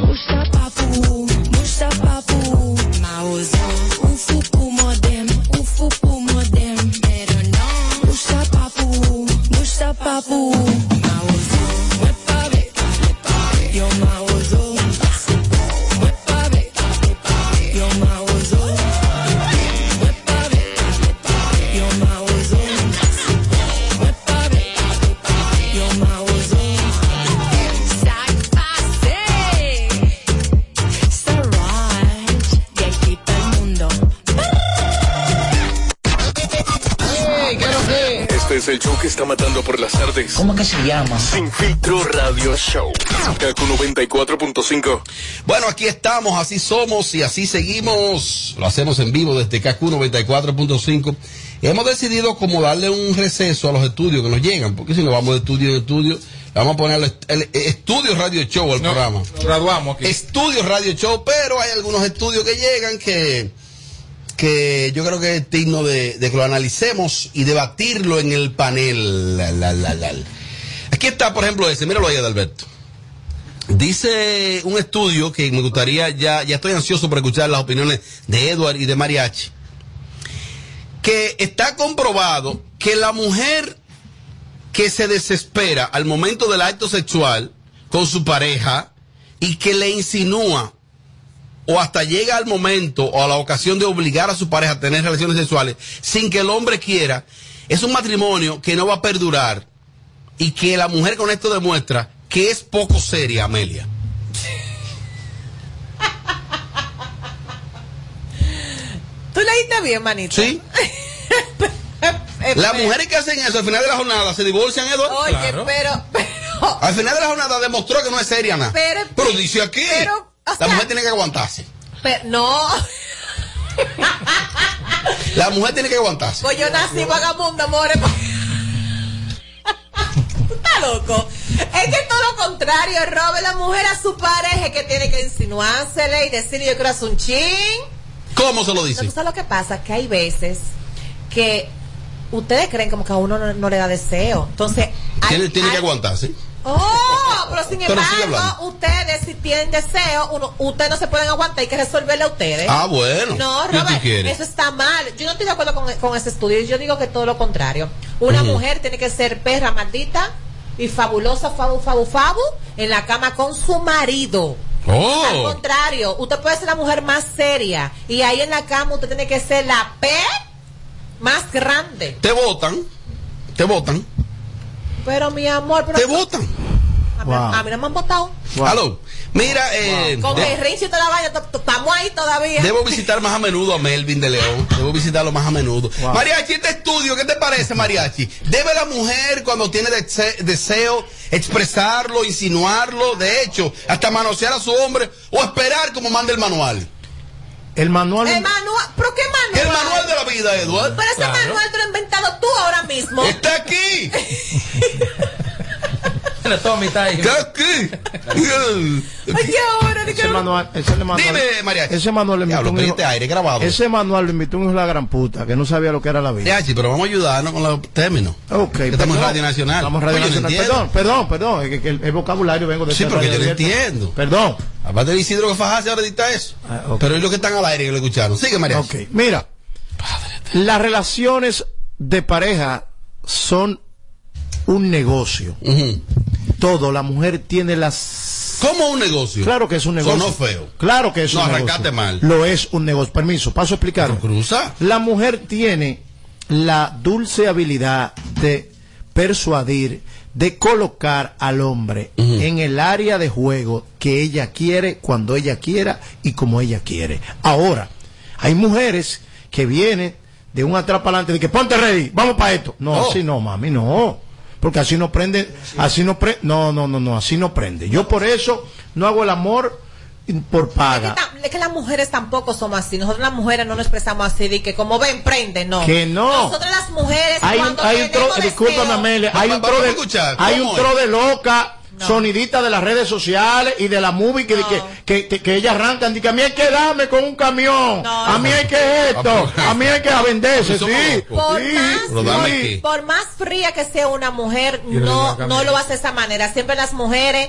Puxa ¿Cómo que se llama? Sin filtro radio show. Kaku 94.5. Bueno, aquí estamos, así somos y así seguimos. Lo hacemos en vivo desde KQ 94.5. Hemos decidido como darle un receso a los estudios que nos llegan, porque si nos vamos de estudio en estudio, vamos a poner el, est- el estudio radio show al programa. Graduamos aquí. Estudio radio show, pero hay algunos estudios que llegan que, que yo creo que es digno de, de que lo analicemos y debatirlo en el panel. La, la, la, la. Aquí está, por ejemplo, ese, míralo ahí, Adalberto. Dice un estudio que me gustaría, ya, ya estoy ansioso por escuchar las opiniones de Edward y de Mariachi, que está comprobado que la mujer que se desespera al momento del acto sexual con su pareja y que le insinúa o hasta llega al momento o a la ocasión de obligar a su pareja a tener relaciones sexuales sin que el hombre quiera, es un matrimonio que no va a perdurar y que la mujer con esto demuestra que es poco seria, Amelia. ¿Tú leíste bien, manito? Sí. Las mujeres que hacen eso al final de la jornada se divorcian, Eduardo. Oye, pero, pero, Al final de la jornada demostró que no es seria nada. Pero- Pero dice aquí, pero, la sea- mujer tiene que aguantarse. pero- no. La mujer tiene que aguantarse. Pues yo nací vagabundo, amores. ¿Tú estás loco? Es que todo lo contrario, robe la mujer a su pareja que tiene que insinuársele y decirle yo quiero hacer un chin. ¿Cómo se lo No, dice? ¿tú sabes lo que pasa? Que hay veces que ustedes creen como que a uno no, no le da deseo. Entonces, hay- Tiene, tiene que aguantarse. Oh, pero sin Pero embargo, ustedes si tienen deseo, uno, ustedes no se pueden aguantar, hay que resolverle a ustedes. Ah, bueno. No, ¿Qué tú Robert, eso está mal. Yo no estoy de acuerdo con, con ese estudio. Yo digo que todo lo contrario. Una mujer tiene que ser perra maldita y fabulosa, fabu, fabu, fabu, en la cama con su marido. Al Oh. contrario, usted puede ser la mujer más seria y ahí en la cama usted tiene que ser la P más grande. Te votan. Te votan. Pero mi amor, pero Te votan. a, mí, Wow. a mí no me han votado. Aló. Mira, eh, Con de- el Richie y toda la vaina, estamos ahí todavía. debo visitar más a menudo a Melvin de León. Debo visitarlo más a menudo. Mariachi, este estudio, ¿qué te parece, Mariachi? ¿Debe la mujer, cuando tiene dese- deseo, expresarlo, insinuarlo, de hecho, hasta manosear a su hombre o esperar como manda el manual? El manual. El manual, ¿pero qué manual? El manual de la vida, Eduardo. Pero ese manual te lo has inventado tú ahora mismo. Está aquí. Tommy está ahí. Aquí. Oye, ahora Ese manual, ese manual, Dime, Mariachi. Ese manual lo invitó Diablo, un pero hijo- este aire grabado. Ese manual lo invitó un hijo de la gran puta que no sabía lo que era la vida. Pero vamos a ayudarnos con los términos. Ok, Que estamos en. Radio Nacional. Estamos en Radio Oye, Nacional. Perdón, perdón, perdón. Es que, que el, el vocabulario vengo de Sí, esa pero que yo no abierta. entiendo. Perdón. Aparte de Isidro que fajarse ahora edita eso. Pero es lo que están al aire que lo escucharon. Sigue, María. Ok, mira. Las relaciones de pareja son un negocio. Todo, la mujer tiene las... ¿Cómo un negocio? Claro que es un negocio. Sonó feo. Claro que es No, un negocio. mal. Lo es un negocio. Permiso, paso a explicar. Cruza. La mujer tiene la dulce habilidad de persuadir, de colocar al hombre en el área de juego que ella quiere, cuando ella quiera y como ella quiere. Ahora, hay mujeres que vienen de un atrás para adelante, de que ponte ready, vamos para esto. No, Oh. así no, mami, no. Porque así no prende, así no prende, no, no, no, no, así no prende. Yo por eso no hago el amor por paga. Es que las mujeres tampoco somos así. Nosotros las mujeres no nos expresamos así de que como ven, prende, no. Que no. Nosotros las mujeres hay un, cuando hay un tro, deseo- Amelia, hay un tro de, hay ¿cómo un tro de loca sonidistas de las redes sociales y de la movie que, No. que, que, que- que ellas arrancan. A mí hay que darme con un camión. No. A mí hay que esto. A mí hay que a venderse. Sí. Por Sí. más, por- más fría que sea una mujer, no no, lo hace de esa manera. Siempre las mujeres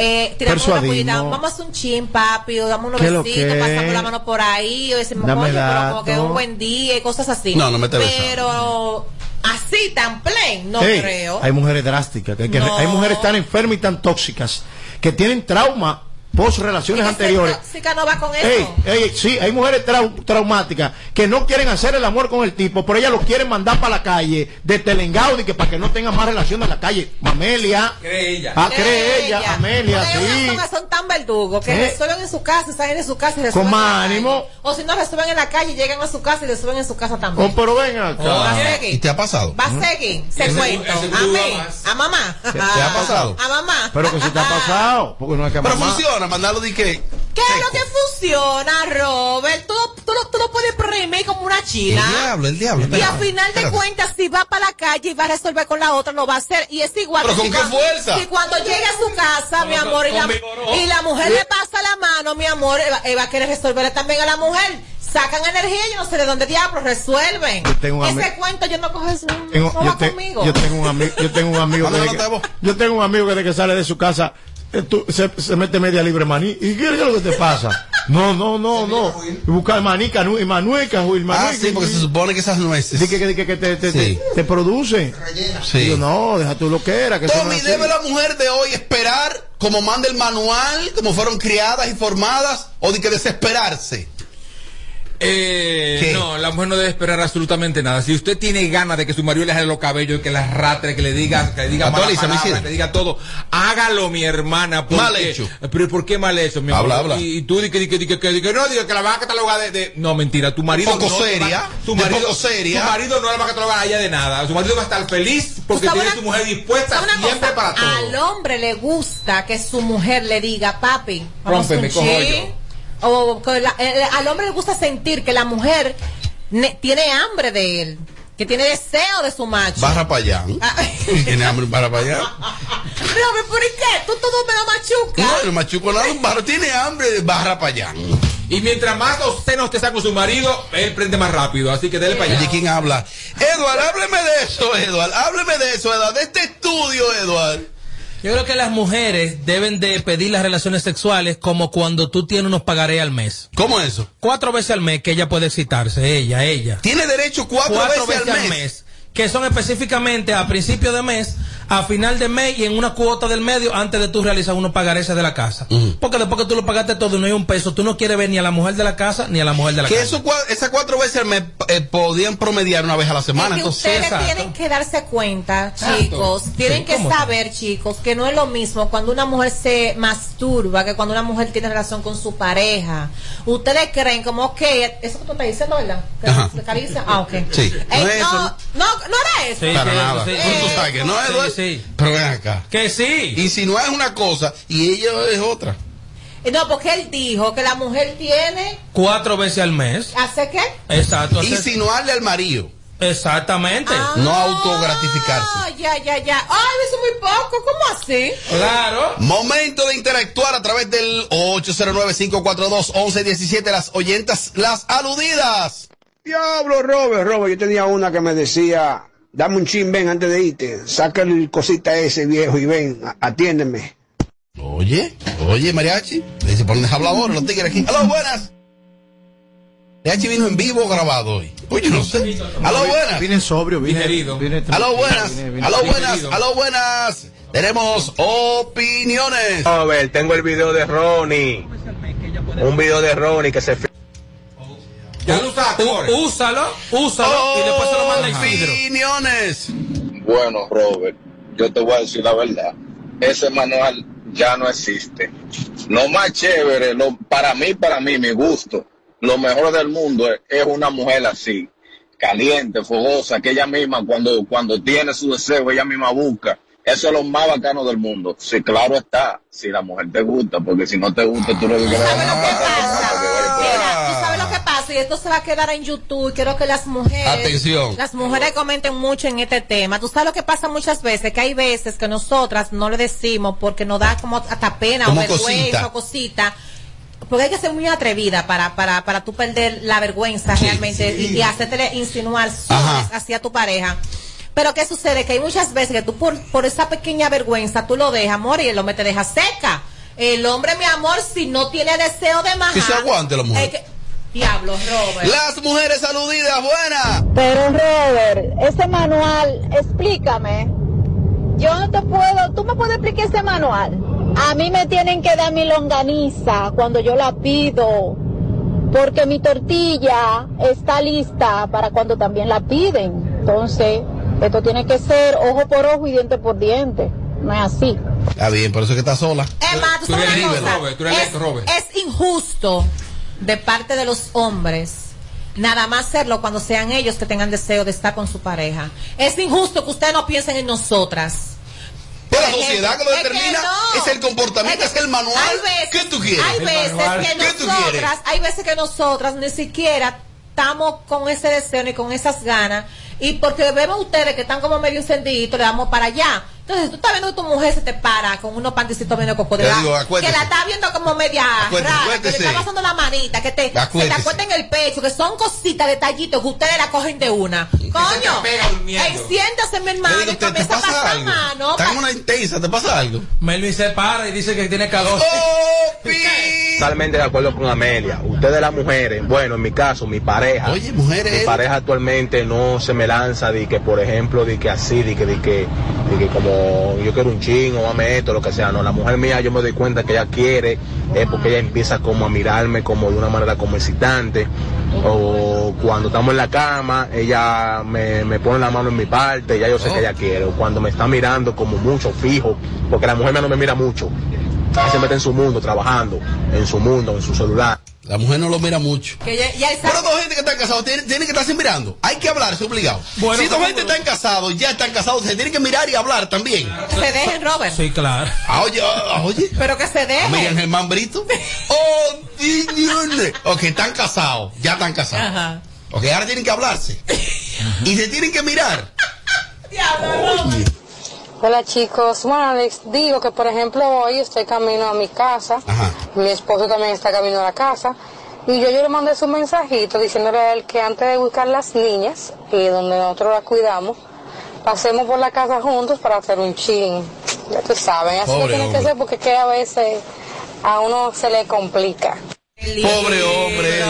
eh, tiramos una puñita, vamos a hacer un chin, papi, o damos unos ¿Qué lo besitos, pasamos la mano por ahí, o decimos, Dame coño, pero como que un buen día y cosas así. No, no me estés Pero así, tan plain, no creo. Hay mujeres drásticas. Que, que- No. Hay mujeres tan enfermas y tan tóxicas que tienen trauma post relaciones Es anteriores. tóxica no va con eso. Ey, ey, sí, hay mujeres trau- traumáticas que no quieren hacer el amor con el tipo, pero ellas lo quieren mandar para la calle de Telengaudi que para que no tengan más relación en la calle. Mamelia. Cree ella. Ah, cree ella, Amelia, sí. son tan verdugos que ¿Eh? resuelven en su casa, salen en su casa y Con resuelven en la más ánimo. O si no, resuelven en la calle, llegan a su casa y resuelven en su casa Oh, también. pero ven acá. Va a seguir. ¿Y te ha pasado? Va a seguir. Se Ese- cuento. ese A mí. A mamá. ¿Te ha pasado? A mamá. Pero que si te ha pasado, porque no hay que Pero mamá. funciona, mandarlo de que. ¿Qué es lo que funciona, Robert? Tú, tú, lo- tú lo puedes imprimir como una El china. diablo, el diablo. Y al final de cuentas, si va para la calle y va a resolver con la otra, lo va a hacer. Y es igual. ¿Pero que con si qué cuando- fuerza? Si cuando llegue a su casa, mi amor, y la, y mujer le pasa la mano, mi amor, él va, él va a querer resolverle también a la mujer. Sacan energía, yo no sé de dónde diablos resuelven. Yo tengo un Ese amigo- cuento yo no no yo, te- conmigo. yo tengo un amigo, yo tengo un amigo que, yo tengo un amigo que desde que sale de su casa eh, tú- se, se mete media libre maní. ¿Y qué es lo que te pasa? No, no, no, no. Y buscar maní, y manuel, cajuil, Ah, sí, porque se supone que esas nueces. Dice que, que, que te, te, Sí. te, te produce. Sí. Digo, no, deja tú lo que Tommy. ¿debe la mujer de hoy esperar como manda el manual, como fueron criadas y formadas, o de que desesperarse? Eh, no, la mujer no debe esperar absolutamente nada. Si usted tiene ganas de que su marido le jale los cabellos, que la ratre, que le diga, que le diga que le diga todo, hágalo, mi hermana. porque- Mal hecho. Pero ¿por qué mal hecho, mi amor? Habla, habla. Y, y tú di que, di que, di que, di que no, diga que la vas a catalogar de, de- No, mentira, tu marido Poco no seria, va- tu marido, poco seria. Tu marido no la va a catalogar a ella de nada. Su marido va a estar feliz porque ¿Tú sabes tiene una- su mujer dispuesta ¿sabes una siempre cosa? para todo. Al hombre le gusta que su mujer le diga, papi, vamos Rómpeme, un cojo chin". yo. O que la- eh, al hombre le gusta sentir que la mujer ne- tiene hambre de él, que tiene deseo de su macho. Barra para allá. Ah. ¿Tiene hambre barra para allá? Robert, ¿por qué? Tú todo me lo machucas. No, el machuco nada, un barro tiene hambre, barra para allá. Y mientras más los senos te saca su marido, él prende más rápido. Así que dele para allá. Oye, ¿quién habla? Eduard, hábleme de eso, Eduard. Hábleme de eso, Eduard. De este estudio, Eduard. Yo creo que las mujeres deben de pedir las relaciones sexuales como cuando tú tienes unos pagaré al mes. ¿Cómo eso? Cuatro veces al mes que ella puede excitarse, ella, ella. Tiene derecho cuatro, Cuatro veces, al mes. Que son específicamente a principio de mes, a final de mes y en una cuota del medio antes de tú realizar unos pagarés de la casa. Porque después que tú lo pagaste todo y no hay un peso, tú no quieres ver ni a la mujer de la casa ni a la mujer de la Que casa. eso, cua- esas cuatro veces mes eh, podían promediar una vez a la semana. Es que Entonces, ustedes exacto. tienen que darse cuenta, chicos, tienen Sí, que saber, chicos, que no es lo mismo cuando una mujer se masturba que cuando una mujer tiene relación con su pareja. Ustedes creen como, ok, eso que tú estás diciendo, ¿verdad? Que se? Ah, ok. Sí. Eh, No es no, no, era eso. Sí. para sí, nada. sí. Pero tú sabes que no, Sí, Eduard. Sí. Pero ven acá. Que sí. Insinuar es una cosa y ella es otra. Eh, No, porque él dijo que la mujer tiene, Cuatro veces al mes. ¿hace qué? Exacto. hacer- Insinuarle al marido. Exactamente. No autogratificarse. Ah, ya, ya, ya. Ay, eso es muy poco. ¿Cómo así? Claro. Momento de interactuar a través del 809-542-1117. Las oyentas, las aludidas. Diablo, Robert, Robert, yo tenía una que me decía, dame un chin, ven antes de irte, saca el cosita ese viejo y ven, a- atiéndeme. Oye, oye, mariachi. Dice, ¿por dónde habla ahora? Los tigres aquí. ¡Aló, buenas! Mariachi vino en vivo grabado hoy. Oye, no sé. ¡Aló, buenas! Vine sobrio, vine. Vine ¡Aló, buenas! ¡Aló, buenas! ¡Aló, buenas! Tenemos opiniones. Robert, tengo el video de Ronnie. Un video de Ronnie que se Ya lo usaste, úsalo, úsalo y después se lo manda Isidro. Opiniones. Bueno, Robert, yo te voy a decir la verdad. Ese manual ya no existe. Lo más chévere, lo, para mí, para mí, mi gusto, lo mejor del mundo es, es una mujer así, caliente, fogosa, que ella misma cuando, cuando tiene su deseo, ella misma busca. Eso es lo más bacano del mundo. Sí, claro está, si la mujer te gusta, porque si no te gusta, tú no dices ¿Sabes lo que "Ah, y esto se va a quedar en YouTube, quiero que las mujeres, Atención. las mujeres comenten mucho en este tema. Tú sabes lo que pasa muchas veces, que hay veces que nosotras no le decimos porque nos da como hasta pena Como o vergüenza cosita. o cosita. Porque hay que ser muy atrevida para, para, para tú perder la vergüenza realmente sí. y, y hacerte insinuar hacia tu pareja. Pero ¿qué sucede? Que hay muchas veces que tú por, por esa pequeña vergüenza tú lo dejas, amor, y el hombre te deja seca. El hombre, mi amor, si no tiene deseo de más. Que se aguante la mujer. Diablo, Robert. Las mujeres aludidas, buenas. Pero Robert, ese manual, explícame. Yo no te puedo, tú me puedes explicar ese manual. A mí me tienen que dar mi longaniza cuando yo la pido, porque mi tortilla está lista para cuando también la piden. Entonces, esto tiene que ser ojo por ojo y diente por diente. No es así. Está bien, por eso es que está sola. Emma, tú Tú sabes eres una libre, cosa? Robert, tú eres es, Robert. es injusto de parte de los hombres nada más hacerlo cuando sean ellos que tengan deseo de estar con su pareja. Es injusto que ustedes no piensen en nosotras. Pero la sociedad que lo determina no. es el comportamiento, es el manual. Hay veces, ¿Qué tú quieres? Hay veces que ¿Qué tú nosotras, hay veces que nosotras ni siquiera estamos con ese deseo ni con esas ganas y porque vemos ustedes que están como medio encendiditos, le damos para allá. Entonces, tú estás viendo que tu mujer se te para con unos pantecitos medio cocodrilo. Yo digo, Que la está viendo como media Acuérdese, rara, que le está pasando la manita, que te, se te acuesta en el pecho, que son cositas, detallitos que ustedes la cogen de una. Coño, enciéndase mi hermano digo, y ¿te, te a pasa pasar algo? mano. Está en una intensa, ¿te pasa algo? Melvin se para y dice que tiene calor. ¡Oh! Totalmente de acuerdo con Amelia. Ustedes las mujeres, bueno, en mi caso, mi pareja. Oye, mujeres. Mi pareja actualmente no se me lanza de que, por ejemplo, de que así, de que, de que, de que como yo quiero un chingo, mame esto, lo que sea. No, la mujer mía yo me doy cuenta que ella quiere, es porque ella empieza como a mirarme como de una manera como excitante. O cuando estamos en la cama, ella me, me pone la mano en mi parte, ya yo sé que ella quiere. O cuando me está mirando como mucho fijo, porque la mujer mía no me mira mucho. Ella se mete en su mundo, trabajando, en su mundo, en su celular. La mujer no lo mira mucho. Que ya, ya Pero dos gente que están casados tienen, tienen que estarse mirando. Hay que hablar, es obligado. Bueno, si dos gente están casados, ya están casados, se tienen que mirar y hablar también. que se dejen, Robert. Sí, claro. Ah, oye, ah, oye. Pero que se dejen. Germán Brito. Oh, Dios. Ok, están casados, ya están casados. Ajá. Ok, ahora tienen que hablarse. Y se tienen que mirar. Oye. Hola chicos, bueno les digo que por ejemplo hoy estoy camino a mi casa, Ajá. mi esposo también está camino a la casa y yo, yo le mandé su mensajito diciéndole a él que antes de buscar las niñas y donde nosotros las cuidamos, pasemos por la casa juntos para hacer un chin. Ya tú sabes, así Pobre que tiene que ser porque que a veces a uno se le complica. Pobre hombre.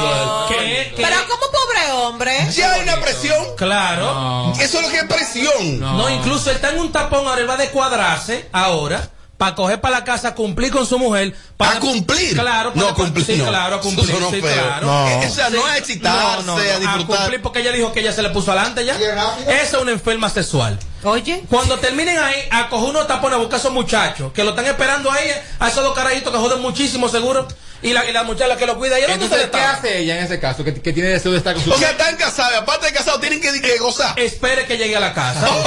¿Qué? Pero como pobre hombre. Ya hay una presión. Claro. Eso es lo que es presión. No. incluso él está en un tapón, ahora él va a descuadrarse ahora para coger para la casa, cumplir con su mujer. Para ¿A cumplir? Claro, No, para- cumplir Sí, no. claro, a cumplir. Eso no sí, claro. No. Eh, O sea, no a excitarse, No, no, no, a disfrutar. cumplir porque ella dijo que ella se le puso adelante ya. Esa es una enferma sexual. Oye. Cuando terminen ahí, a coger unos tapones a buscar a esos muchachos que lo están esperando ahí, a esos dos carajitos que joden muchísimo seguro. Y la, y la muchacha que lo cuida, ¿y Entonces, ¿qué hace ella en ese caso? Que, que tiene deseo de estar con su O sea, están casados, y aparte de casados, tienen que, que gozar. Espere que llegue a la casa.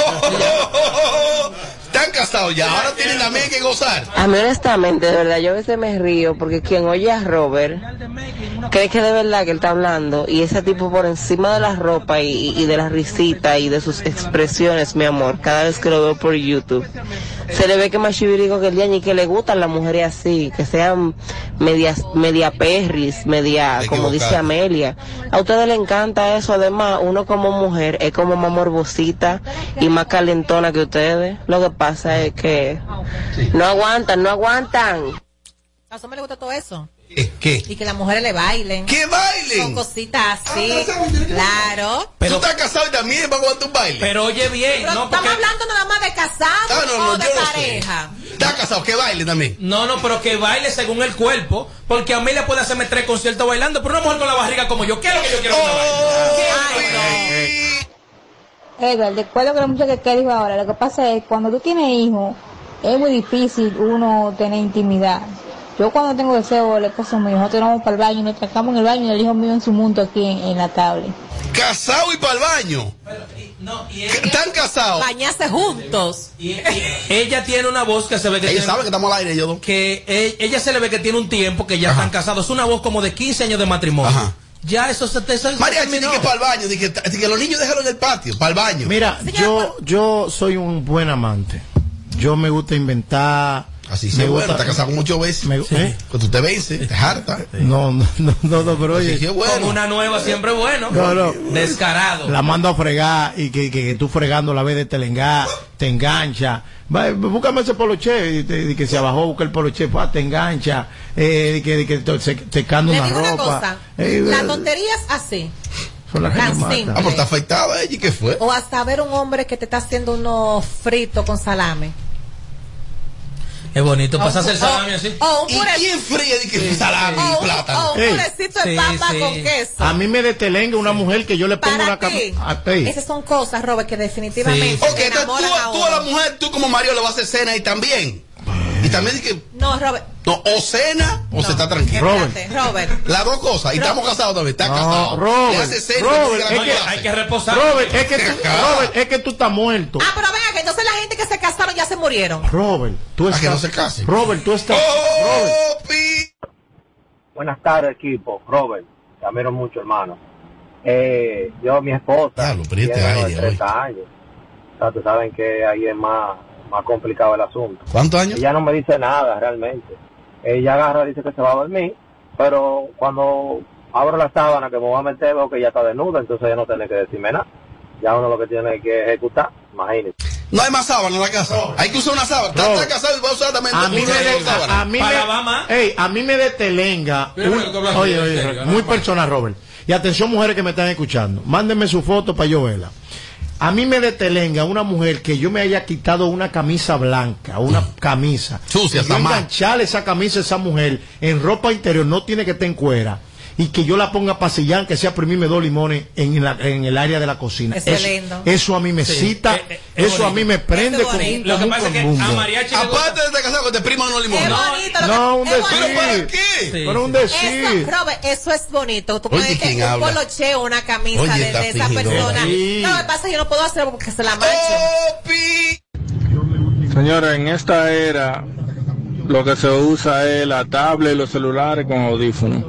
Están casados ya, ahora tienen también que gozar. A mí honestamente, de verdad, yo a veces me río porque quien oye a Robert cree que de verdad que él está hablando y ese tipo por encima de la ropa y, y de la risita y de sus expresiones, mi amor, cada vez que lo veo por YouTube, se le ve que más chivirico que el día y que le gustan las mujeres así, que sean medias, media perris, media, como dice. Amelia. A ustedes les encanta eso, además, uno como mujer es como más morbosita y más calentona que ustedes. Lo que pasa es que no aguantan, no aguantan. A hombres les gusta todo eso. ¿Qué? ¿Qué? Y que las mujeres le bailen. ¡Que Son bailen! cositas así. Ah, ¿sabes? Claro. Pero- Tú estás casado y también va a aguantar un baile. Pero oye bien, Pero no estamos porque... hablando nada más de casados Ah, no, no, o de pareja. Está casado, que baile también. No, no, pero que baile según el cuerpo, porque Amelia puede hacerme tres conciertos bailando, pero una mujer con la barriga como yo, ¿qué es lo que yo quiero que me baile? Ay, Edward, de acuerdo con lo mucho que Kelly dijo ahora, lo que pasa es cuando tú tienes hijos, es muy difícil uno tener intimidad. Yo cuando tengo deseo, el esposo mío, nosotros vamos para el baño, nos trancamos en el baño y el hijo mío en su mundo aquí en, en la tablet. Casado y para el baño. No, y Que Están casados. Bañarse juntos. y- ella tiene una voz que se ve que Ellos tiene, saben que estamos al aire, ellos dos. que e- ella se le ve que tiene un tiempo que ya están casados, es una voz como de 15 años de matrimonio. Ajá. ya eso se te se Mariachi, di terminó. que para el baño, di que, di que los niños déjalo en el patio, para el baño. Mira, yo, yo soy un buen amante. Yo me gusta inventar. Así se bueno, está casado muchas veces. me- ¿eh? Cuando tú te vences, te harta. No, no, no, no, no, pero oye. Así bueno. Con una nueva siempre bueno. No, no. Descarado. La mando a fregar y que, que, que tú fregando la vez de telengá, te engancha. Va, búscame ese poloche, y te- y que se abajó, busca el poloche, pa, te engancha, eh, y que, y que te, se- te canda Le una digo una ropa. cosa, Eh, la eh, tontería es así. simple. Ah, pues está afeitada ella, ¿y qué fue? O hasta ver un hombre que te está haciendo unos fritos con salame. Es bonito O- pasarse el o- salami así. O un ¿Y pure- quién fría di que salami o y un- plátano? o un purecito de Sí, papa sí. con queso. A mí me detelenga una mujer que yo le pongo Para una ti, camisa. esas son cosas, Robert, que definitivamente Sí. Ok, te entonces tú, a tú a la mujer, tú como Mario le vas a hacer cena y también. Y también di que, No, Robert. no, o cena o se está tranquilo. Robert. Robert. Las dos cosas. Y estamos casados también. Está No, casado. Robert, hace cena. Robert, es que-. Hay que reposar. Robert, es que tú, Acá. Robert, es que tú estás muerto. Ah, pero venga, que entonces la gente que se casaron ya se murieron. Robert, tú estás. que no se case. Robert, tú estás. Robert. ¡Oh, pi! Buenas tardes, equipo. Robert, te admiro mucho, hermano. Eh, yo, mi esposa, Diablo, pero este aire, 30 años. O sea, tú saben que ahí es más, más complicado el asunto. ¿Cuántos años? Ella no me dice nada realmente. Ella agarra y dice que se va a dormir, pero cuando abro la sábana que me voy a meter veo que ya está desnuda, entonces ella no tiene que decirme nada. Ya uno lo que tiene que ejecutar, imagínese. No hay más sábana en la casa. Hay que usar una sábana. Está casado y va a usar también A mí, me de, a, a mí Para me, ey, a mí me un- pero, pero, oye, oye, muy no, personal, Robert. Y atención, mujeres que me están escuchando. Mándenme su foto para yo verla. A mí me detelenga una mujer que yo me haya quitado una camisa blanca, una camisa. Sucia, Y yo engancharle esa camisa a esa mujer en ropa interior, no tiene que estar en cuera. Y que yo la ponga a pasillar, que sea primirme dos limones en, la- en el área de la cocina. Eso es lindo. eso a mí me Sí, cita, eh, eh, es eso a mí me prende es como un, bonito. Lo que pasa es que a. Mariachi gusta- Aparte de estar casado, que te limones. bonito. lo No, un bonito. ¿Pero para decir. qué? Sí, Pero un sí. decir. Eso, Robert, eso es bonito. Tú puedes ¿quién que un polocheo, una camisa Oye, de, esa persona. Sí. No, lo que pasa es que yo no puedo hacerlo porque se la mancho. Señores, en esta era lo que se usa es la tablet y los celulares con audífonos.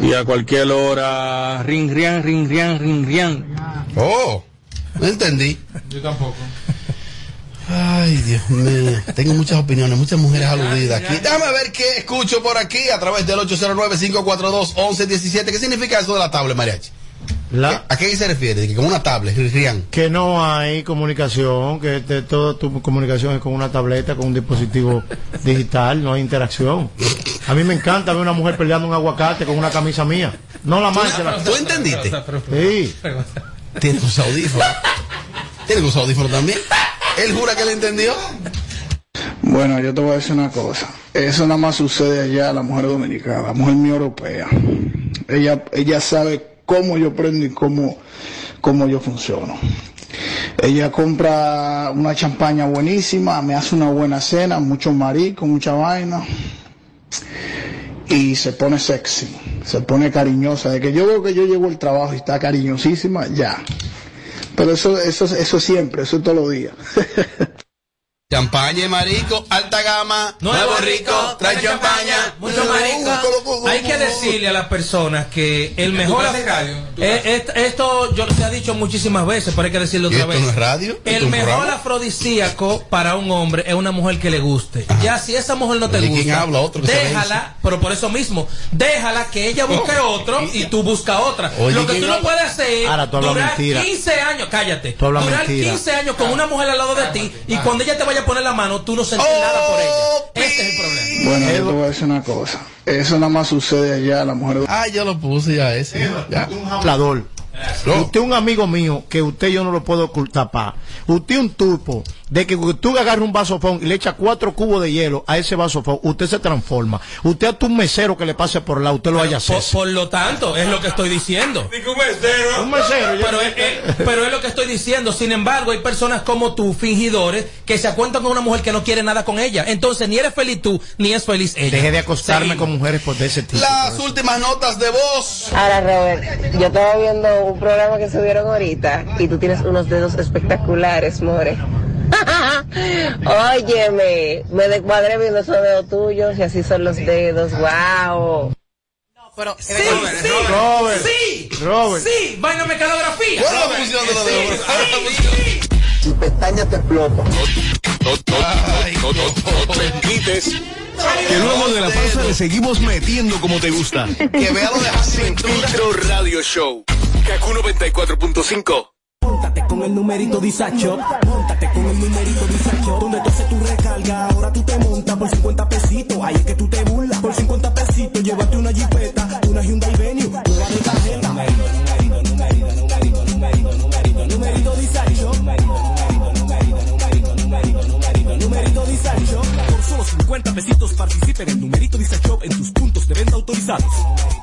Y a cualquier hora, ring, rian, ring, rian, ring, rian. Oh, no entendí. Yo tampoco. Ay, Dios mío. Tengo muchas opiniones, muchas mujeres aludidas aquí. Déjame ver qué escucho por aquí a través del 809-542-1117. ¿Qué significa eso de la tablet, mariachi? La- ¿A qué se refiere? Que con una tablet, Rian. que no hay comunicación, que te- toda tu comunicación es con una tableta, con un dispositivo digital, no hay interacción. A mí me encanta ver una mujer peleando un aguacate con una camisa mía. No la manche. la- ¿Tú entendiste? Sí. Tiene sus audífonos. Tiene sus audífonos también. Él jura que le entendió. Bueno, yo te voy a decir una cosa. Eso nada más sucede allá a la mujer dominicana, la mujer mía europea. Ella, ella sabe cómo yo prendo y cómo, cómo yo funciono. Ella compra una champaña buenísima, me hace una buena cena, mucho marico, mucha vaina. Y se pone sexy, se pone cariñosa. De que yo veo que yo llego al trabajo y está cariñosísima, ya. Pero eso, eso, eso siempre, eso todos los días. Champaña y marico, alta gama, Nuevo rico, trae champaña, mucho marico. Hay que decirle a las personas que el mejor. radio, Eh, est- esto yo se ha dicho muchísimas veces, pero hay que decirlo ¿Y otra esto vez. no es radio? ¿Esto es El mejor programa? afrodisíaco para un hombre es una mujer que le guste. Ya si esa mujer no te ¿De quién gusta, habla? Otro déjala, pero por eso mismo, déjala que ella busque otro y tú busca otra. Oye, Lo que ¿quién tú no habla? puedes hacer es Ahora tú durar mentira. 15 años, cállate, durar mentira. 15 años con una mujer al lado de ti y cuando ella te vaya a poner la mano, tú no sentir nada por ella. Ese es el problema. Bueno, yo te voy a decir una cosa. Eso nada más sucede allá a la mujer Ah, yo lo puse ya ese. Ya. un hablador. Usted es un amigo mío que usted yo no lo puedo tapar. Usted es un tupo de que tú agarras un vasofón y le echa cuatro cubos de hielo a ese vasofón, usted se transforma. Usted a un mesero que le pase por la, usted lo haya Por, hecho. por lo tanto, es lo que estoy diciendo. Un mesero, ya- Pero es, es- pero es lo que estoy diciendo. Sin embargo, hay personas como tú, fingidores, que se acuentan con una mujer que no quiere nada con ella. Entonces, ni eres feliz tú, ni es feliz ella. Deje de acostarme Seguimos. con mujeres por de ese tipo. Las últimas notas de voz. Ahora, Robert, yo estaba viendo un programa que subieron ahorita y tú tienes unos dedos espectaculares, more. Óyeme, me descuadré viendo esos dedos tuyos y así son los dedos, wow. Pero, Sí, Robert, sí, Robert. sí, Robert. sí, vaina mecanografía. ¿Cuál es la Robert, función de sí, sí, sí. Tu pestaña te explota. No, no, no, no, no, no te quites. Que luego de la pausa le seguimos metiendo como te gusta. Que vea lo de Sin filtro radio show. Kaku 94.5. Móntate con el numerito Disacho, donde tú haces tu recarga, ahora tú te montas por 50 pesitos, ahí es que tú te burlas, por 50 pesitos, llévate una jipeta, una Hyundai Venue, nueva de tarjeta. Numerito, numerito. Por solo 50 pesitos participa en numerito Disacho en tus puntos de venta autorizados.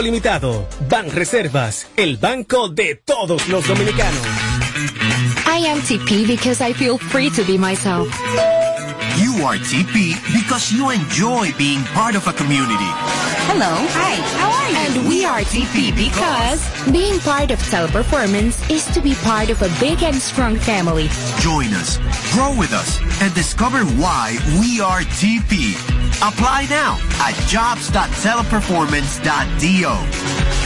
limitado. Banreservas, el banco de todos los dominicanos. I am TP because I feel free to be myself. You are TP because you enjoy being part of a community. Hello. Hi. How are you? And we are TP because being part of Teleperformance is to be part of a big and strong family. Join us, grow with us, and discover why we are TP. Apply now at jobs.teleperformance.do.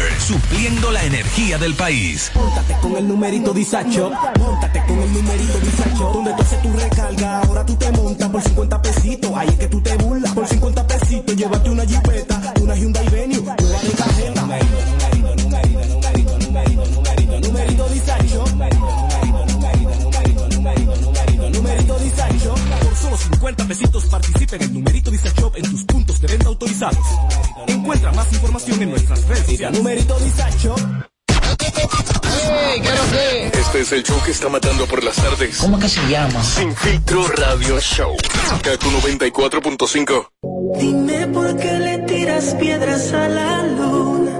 Supliendo la energía del país. Móntate con el numerito Disacho, móntate con el numerito Disacho, donde tú haces tu recarga, ahora tú te montas por 50 pesitos, ahí es que tú te burlas, por 50 pesitos, llévate una jipeta, solo 50 pesitos participa en el numerito Disacho en tus puntos de venta autorizados. Encuentra más información en nuestras redes sociales. Numerito Disacho. Este es el show que está matando por las tardes. ¿Cómo que se llama? Sin filtro radio show. Kaku 94.5. Dime por qué le tiras piedras a la luna.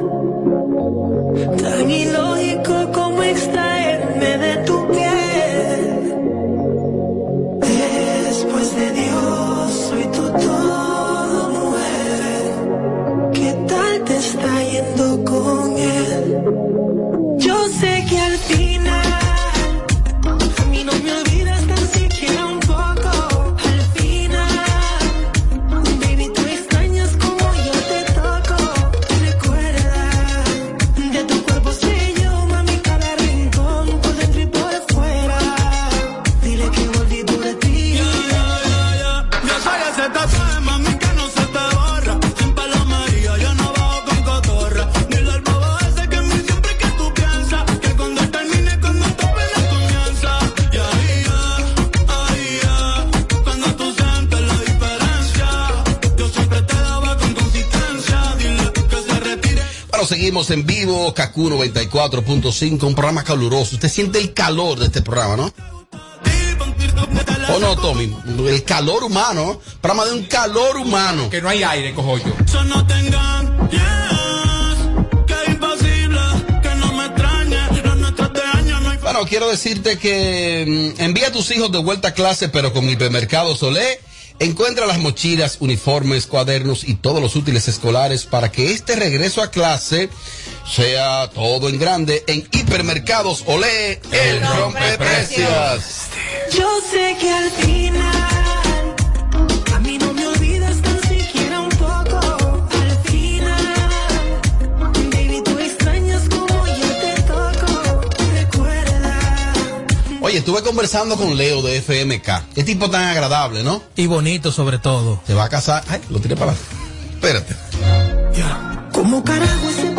Tan ilógico como extraerme seguimos en vivo, Kaku 94.5, un programa caluroso. Usted siente el calor de este programa, ¿no? ¿O no, Tommy? El calor humano, programa de un calor humano. Que no hay aire, cojo yo. Bueno, quiero decirte que mm, envía a tus hijos de vuelta a clase, pero con hipermercado Solé. Encuentra las mochilas, uniformes, cuadernos y todos los útiles escolares para que este regreso a clase sea todo en grande en hipermercados Olé, el rompeprecios. Yo sé que al final Oye, estuve conversando con Leo de FMK. Qué tipo tan agradable, ¿no? Y bonito sobre todo. Se va a casar. Ay, lo tiré para abajo. Espérate. ¿Cómo carajo ese?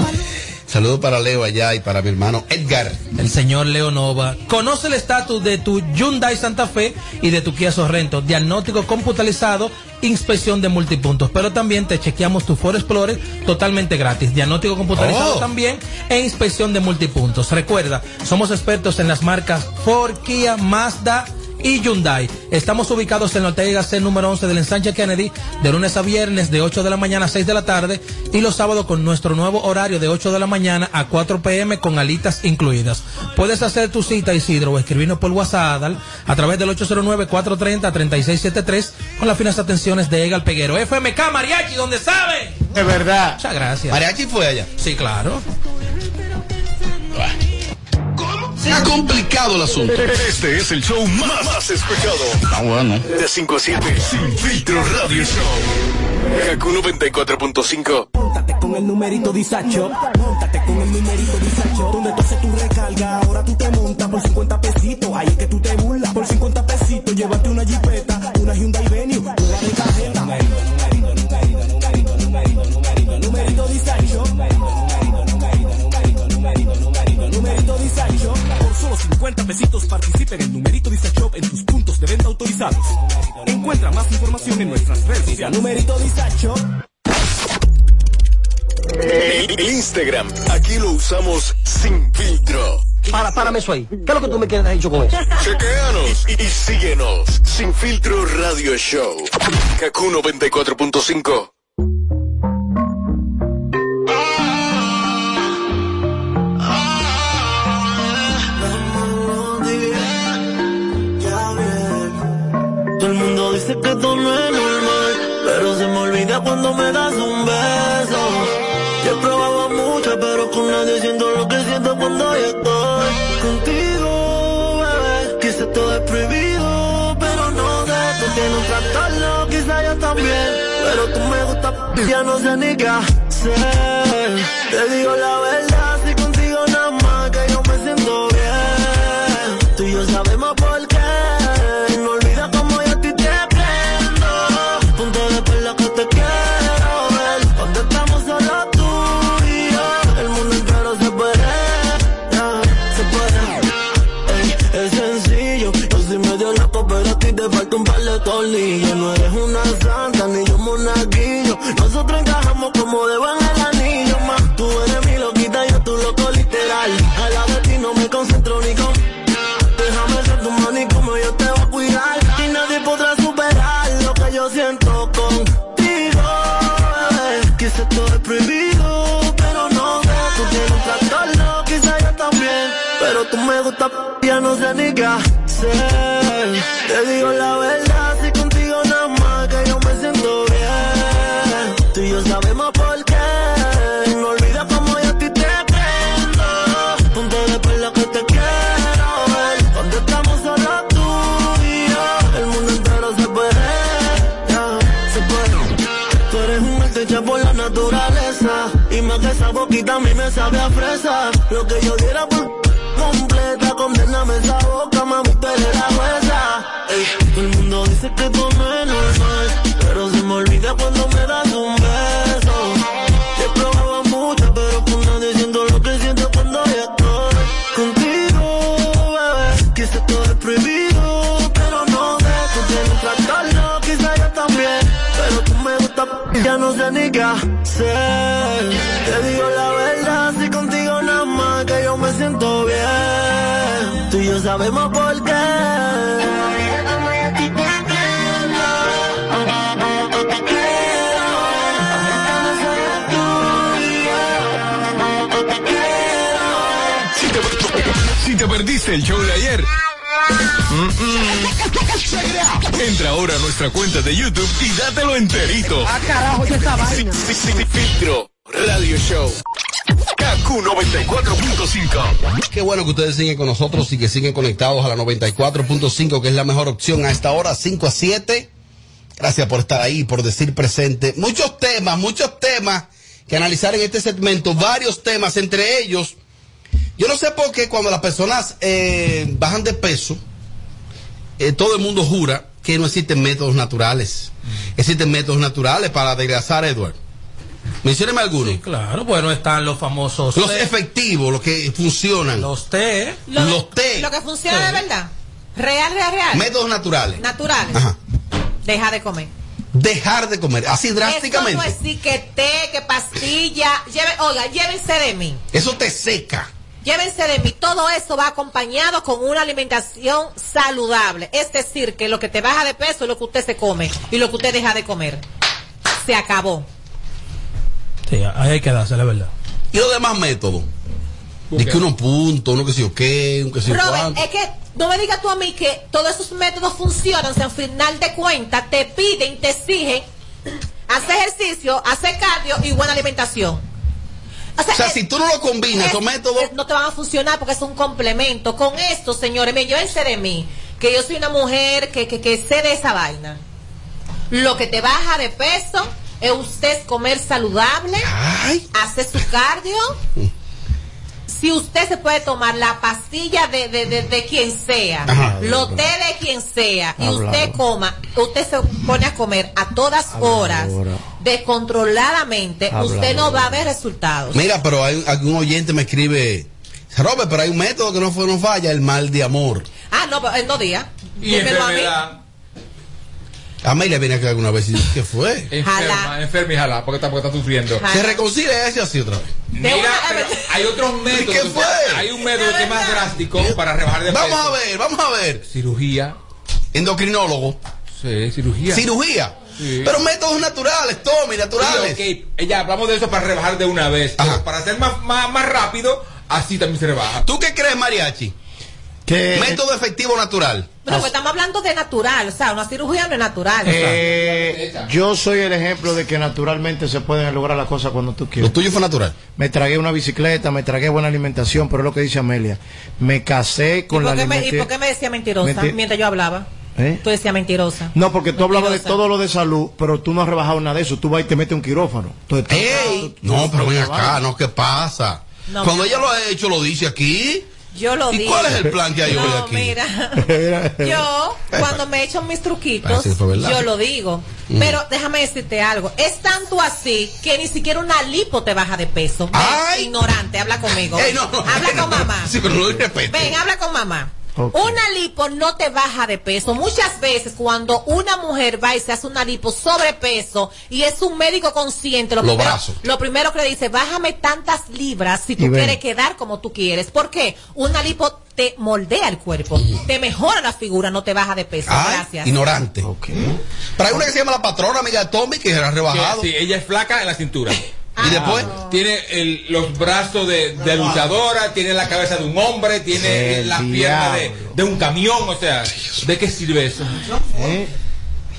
Saludos para Leo allá y para mi hermano Edgar. El señor Leo Nova. Conoce el estatus de tu Hyundai Santa Fe y de tu Kia Sorrento. Diagnóstico computarizado, inspección de multipuntos. Pero también te chequeamos tu Ford Explorer totalmente gratis. Diagnóstico computarizado Oh. también e inspección de multipuntos. Recuerda, somos expertos en las marcas Ford, Kia, Mazda y Hyundai. Estamos ubicados en la Ortega C número 11 del ensanche Kennedy de lunes a viernes de 8 de la mañana a 6 de la tarde y los sábados con nuestro nuevo horario de 8 de la mañana a 4 pm con alitas incluidas. Puedes hacer tu cita Isidro o escribirnos por WhatsApp a través del 809-430-3673 con las finas atenciones de Egal Peguero. FMK Mariachi, donde sabe. De verdad. Muchas gracias. Mariachi fue allá. Sí, claro. Ha complicado el asunto. Este es el show más, más escuchado. Ah, bueno. De 5 a 7, Sin Filtro Radio Show. Kaku 94.5. Móntate con el numerito Disacho. Móntate con el numerito Disacho. Donde tú haces tu recarga, ahora tú te montas por 50 pesitos. Ahí es que tú te burlas. En el numerito Disacho en tus puntos de venta autorizados. Encuentra más información en nuestras redes sociales. Numerito Disacho. En Instagram, aquí lo usamos sin filtro. Para, párame eso ahí. ¿Qué es lo que tú me quieres dicho con eso? Chequeanos y, y síguenos. Sin filtro Radio Show. Kaku 94.5. Todo el mundo dice que esto no es normal, pero se me olvida cuando me das un beso. Yo he probado mucho, pero con nadie siento lo que siento cuando yo estoy contigo, bebé. Quizá todo es prohibido, pero no sé. Tú tienes un trastorno, quizá yo también, pero tú me gusta, ya no sé ni qué hacer. Te digo la verdad, tú me gusta, ya no sé ni Pero tú me gusta, ya no sé ni qué hacer. Te digo la verdad, si contigo nada más que yo me siento bien. Tú y yo sabemos por qué. Si te perdiste el show de ayer. Entra ahora a nuestra cuenta de YouTube y dátelo enterito. Ah, carajo, ¿qué esta vaina? Sin- sin- sin filtro Radio Show. KQ 94.5. Qué bueno que ustedes siguen con nosotros y que siguen conectados a la 94.5, que es la mejor opción a esta hora, 5 a 7. Gracias por estar ahí, por decir presente. Muchos temas, muchos temas que analizar en este segmento, varios temas, entre ellos, yo no sé por qué cuando las personas eh, bajan de peso, eh, todo el mundo jura que no existen métodos naturales. Existen métodos naturales para adelgazar, Edward. Mencióneme algunos. Claro, bueno, están los famosos. Los té, efectivos, los que funcionan. Los té. Lo, Los té. Lo que funciona Sí. de verdad. Real, real, real. Métodos naturales. Naturales. Ajá. Deja de comer. Dejar de comer, así Eso no drásticamente. es sí que té, que pastilla. Lleve, oiga, llévense de mí. Eso te seca. Llévense de mí. Todo eso va acompañado con una alimentación saludable. Es decir, que lo que te baja de peso es lo que usted se come y lo que usted deja de comer. Se acabó. Sí, ahí hay que darse, la verdad. Y los demás métodos. De que unos puntos, uno que sé yo qué, un que sé yo Robert, cuánto. es que no me digas tú a mí que todos esos métodos funcionan si al final de cuentas te piden, te exigen hacer ejercicio, hacer cardio y buena alimentación. O sea, es- si tú no lo combinas, esos es- métodos. no te van a funcionar porque es un complemento. Con esto, señores, me llévense de mí, que yo soy una mujer que, que, que sé de esa vaina. Lo que te baja de peso es usted comer saludable, hacer su cardio. Si usted se puede tomar la pastilla de, de, de, de quien sea, Ajá. lo té de quien sea, y Hablado. usted coma, usted se pone a comer a todas horas, descontroladamente, usted no va a ver resultados. Mira, pero hay algún oyente me escribe. Robert, pero hay un método que no, fue, no falla, el mal de amor. Ah, no, pero en dos días. Y Dímelo a mí. Amelia viene aquí alguna vez y dice, ¿qué fue? Enferma, enferma y jala, porque tampoco está sufriendo. Se reconcilia ese así otra vez. Mira, pero hay otros métodos. ¿Qué fue? hay un método que es más drástico para rebajar de peso. Vamos a ver, vamos a ver. Cirugía. Endocrinólogo. Sí, cirugía. Cirugía. Sí. Pero métodos naturales, Tommy, naturales. Sí, ok, ya hablamos de eso para rebajar de una vez. Pero para hacer más, más, más rápido, así también se rebaja. ¿Tú qué crees, Mariachi? Que Método efectivo natural. Pero pues estamos hablando de natural, o sea, una cirugía no es natural. Eh, yo soy el ejemplo de que naturalmente se pueden lograr las cosas cuando tú quieres. Lo tuyo fue natural. Me tragué una bicicleta, me tragué buena alimentación, pero es lo que dice Amelia. Me casé ¿Y con la qué me, ¿Y alimentación. por qué me decía mentirosa Menti- mientras yo hablaba? ¿Eh? Tú decías mentirosa. No, porque tú hablabas de todo lo de salud, pero tú no has rebajado nada de eso. Tú vas y te metes un quirófano. Entonces, tú- ¡Ey! No, pero ven acá, no, ¿qué pasa? No, Cuando ella lo ha hecho, lo dice aquí. Yo lo ¿Y digo. cuál es el plan que hay hoy No, aquí? mira, yo cuando me echo mis truquitos, Ah, verdad. yo lo digo. Mm. Pero déjame decirte algo. Es tanto así que ni siquiera una lipo te baja de peso. Ven, ignorante, habla conmigo. Ey, no, no, habla con mamá. Sí, pero. Ven, habla con mamá. Una lipo no te baja de peso. Muchas veces cuando una mujer va y se hace una lipo sobrepeso y es un médico consciente, lo, Los primero, lo primero que le dice, bájame tantas libras si Y tú ven. quieres quedar como tú quieres. ¿Por qué? Una lipo te moldea el cuerpo, te mejora la figura, no te baja de peso. Ay, Gracias. ignorante. Pero hay una que se llama la patrona, amiga Tommy, que era rebajado. Sí, ella es flaca en la cintura. Y después, Tiene el- los brazos de, de luchadora, tiene la cabeza de un hombre, tiene El las piernas de, de un camión, o sea, ¿de qué sirve eso?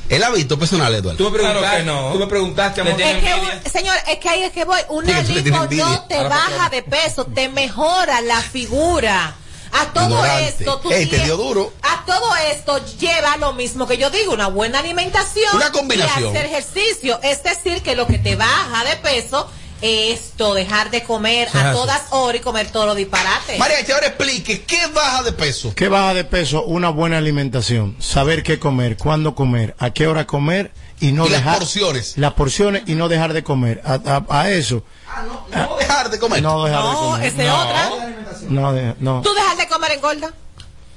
él ha visto personal, Eduardo. Tú me preguntaste, Claro que no. tú me preguntaste, amor. Es que, un- señor, es que ahí es que voy. Una lipo no te baja de peso, te mejora la figura. A todo Ignorante. esto, tú Ey, te tienes- dio duro. A todo esto lleva lo mismo que yo digo, una buena alimentación. Una combinación. Y hacer ejercicio. Es decir, que lo que te baja de peso es esto, dejar de comer a todas horas y comer todo lo disparate. Mariachi, ahora explique, ¿qué baja de peso? ¿Qué baja de peso? Una buena alimentación. Saber qué comer, cuándo comer, a qué hora comer y no Y las dejar. porciones. Las porciones y no dejar de comer. A, a- a eso. No dejar de comer. No dejar de No, comer. esa es otra. No, de- no, ¿Tú dejar de comer engorda?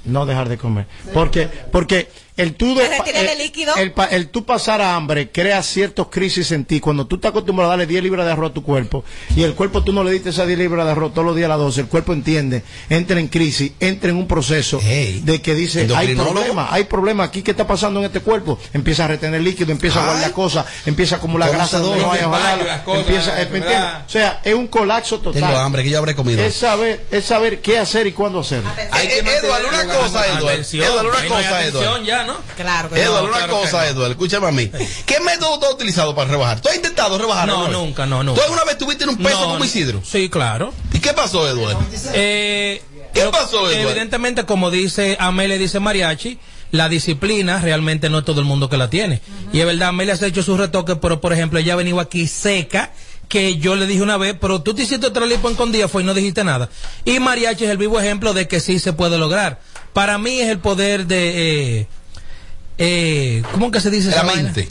no dejar de comer. Porque, porque el tú de, ¿Te retiras el el- líquido? El, pa- el tú pasar hambre crea ciertos crisis en ti. Cuando tú estás acostumbrado a darle 10 libras de arroz a tu cuerpo y el cuerpo tú no le diste esas 10 libras de arroz todos los días a las 12, el cuerpo entiende, entra en crisis, entra en un proceso Ey, de que dice, hay problema, hay problema aquí, ¿qué está pasando en este cuerpo? Empieza a retener líquido, empieza a Ay. guardar cosas, empieza a acumular grasa donde no Las cosas, empieza, ¿me ¿verdad? entiendes? O sea, es un colapso total. Tengo hambre, que yo habré comido. Es saber, es saber qué hacer y cuándo hacerlo. Hay que Eduardo, una cosa, Eduardo. Eduardo, una ahí no hay cosa, Eduardo. ¿No? Claro que Eduardo, no. una claro que cosa, no. Eduardo, escúchame a mí. ¿Qué método tú has utilizado para rebajar? ¿Tú has intentado rebajar? No, nunca, no, nunca. ¿Tú alguna vez tuviste en un peso No, como Isidro? Sí, claro. ¿Y qué pasó, Eduardo? Eh, ¿Qué pero pasó, Eduardo? Evidentemente, como dice Amelia, dice Mariachi, la disciplina realmente no es todo el mundo que la tiene. Y es verdad, Amelia se ha hecho sus retoques, pero por ejemplo, ella ha venido aquí seca, que yo le dije una vez, pero tú te hiciste otra lipo en con día fue y no dijiste nada. Y Mariachi es el vivo ejemplo de que sí se puede lograr. Para mí es el poder de... Eh, eh, ¿Cómo que se dice La vaina? mente.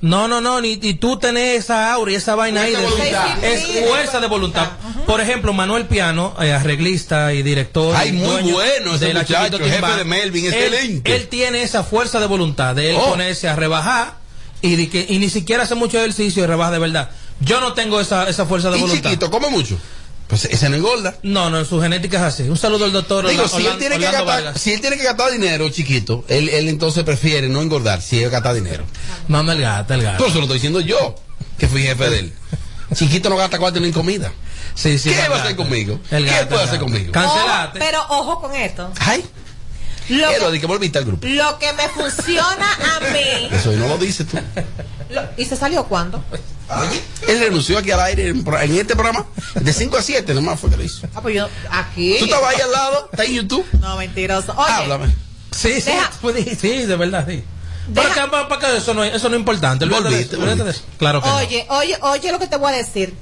No, no, no, ni, y tú tenés esa aura y esa vaina ahí. De, Fuerza de voluntad. es fuerza de voluntad. Por ejemplo, Manuel Piano, eh, arreglista y director. Ay, y muy dueño bueno ese de muchacho, jefe de Melvin, Él- excelente. Él, tiene esa fuerza de voluntad de él Oh. ponerse a rebajar y, de que, y ni siquiera hace mucho ejercicio y rebaja de verdad. Yo no tengo esa, esa fuerza de Y voluntad. chiquito, come mucho. Pues ese no engorda. No, no, su genética es así. Un saludo al doctor Digo, si él, Orlando- tiene que gastar, si él tiene que gastar dinero, chiquito, él, él entonces prefiere no engordar si él gasta dinero. No, no, el gato, el gato. Pero eso lo estoy diciendo yo, que fui jefe de él. Chiquito no gasta cuarto ni en comida. Sí, sí, ¿Qué va a hacer conmigo? El ¿Qué gato, puede el hacer conmigo? Ojo, pero ojo con esto. Ay, Lo, Edo, di que volviste al grupo. lo que me funciona a mí. Eso no lo dices tú. lo- ¿Y se salió cuándo? Él renunció aquí al aire en, en este programa. De 5 a 7 nomás fue que lo hizo. Ah, pues yo. Aquí. ¿Tú estabas ahí al lado? ¿Está en YouTube? No, mentiroso. Oye, Háblame. Sí, sí, Deja- sí, de verdad, sí. Para que, para que eso no, es- eso no es importante. Volviste, eso. Claro que no. oye, oye, oye lo que te voy a decir.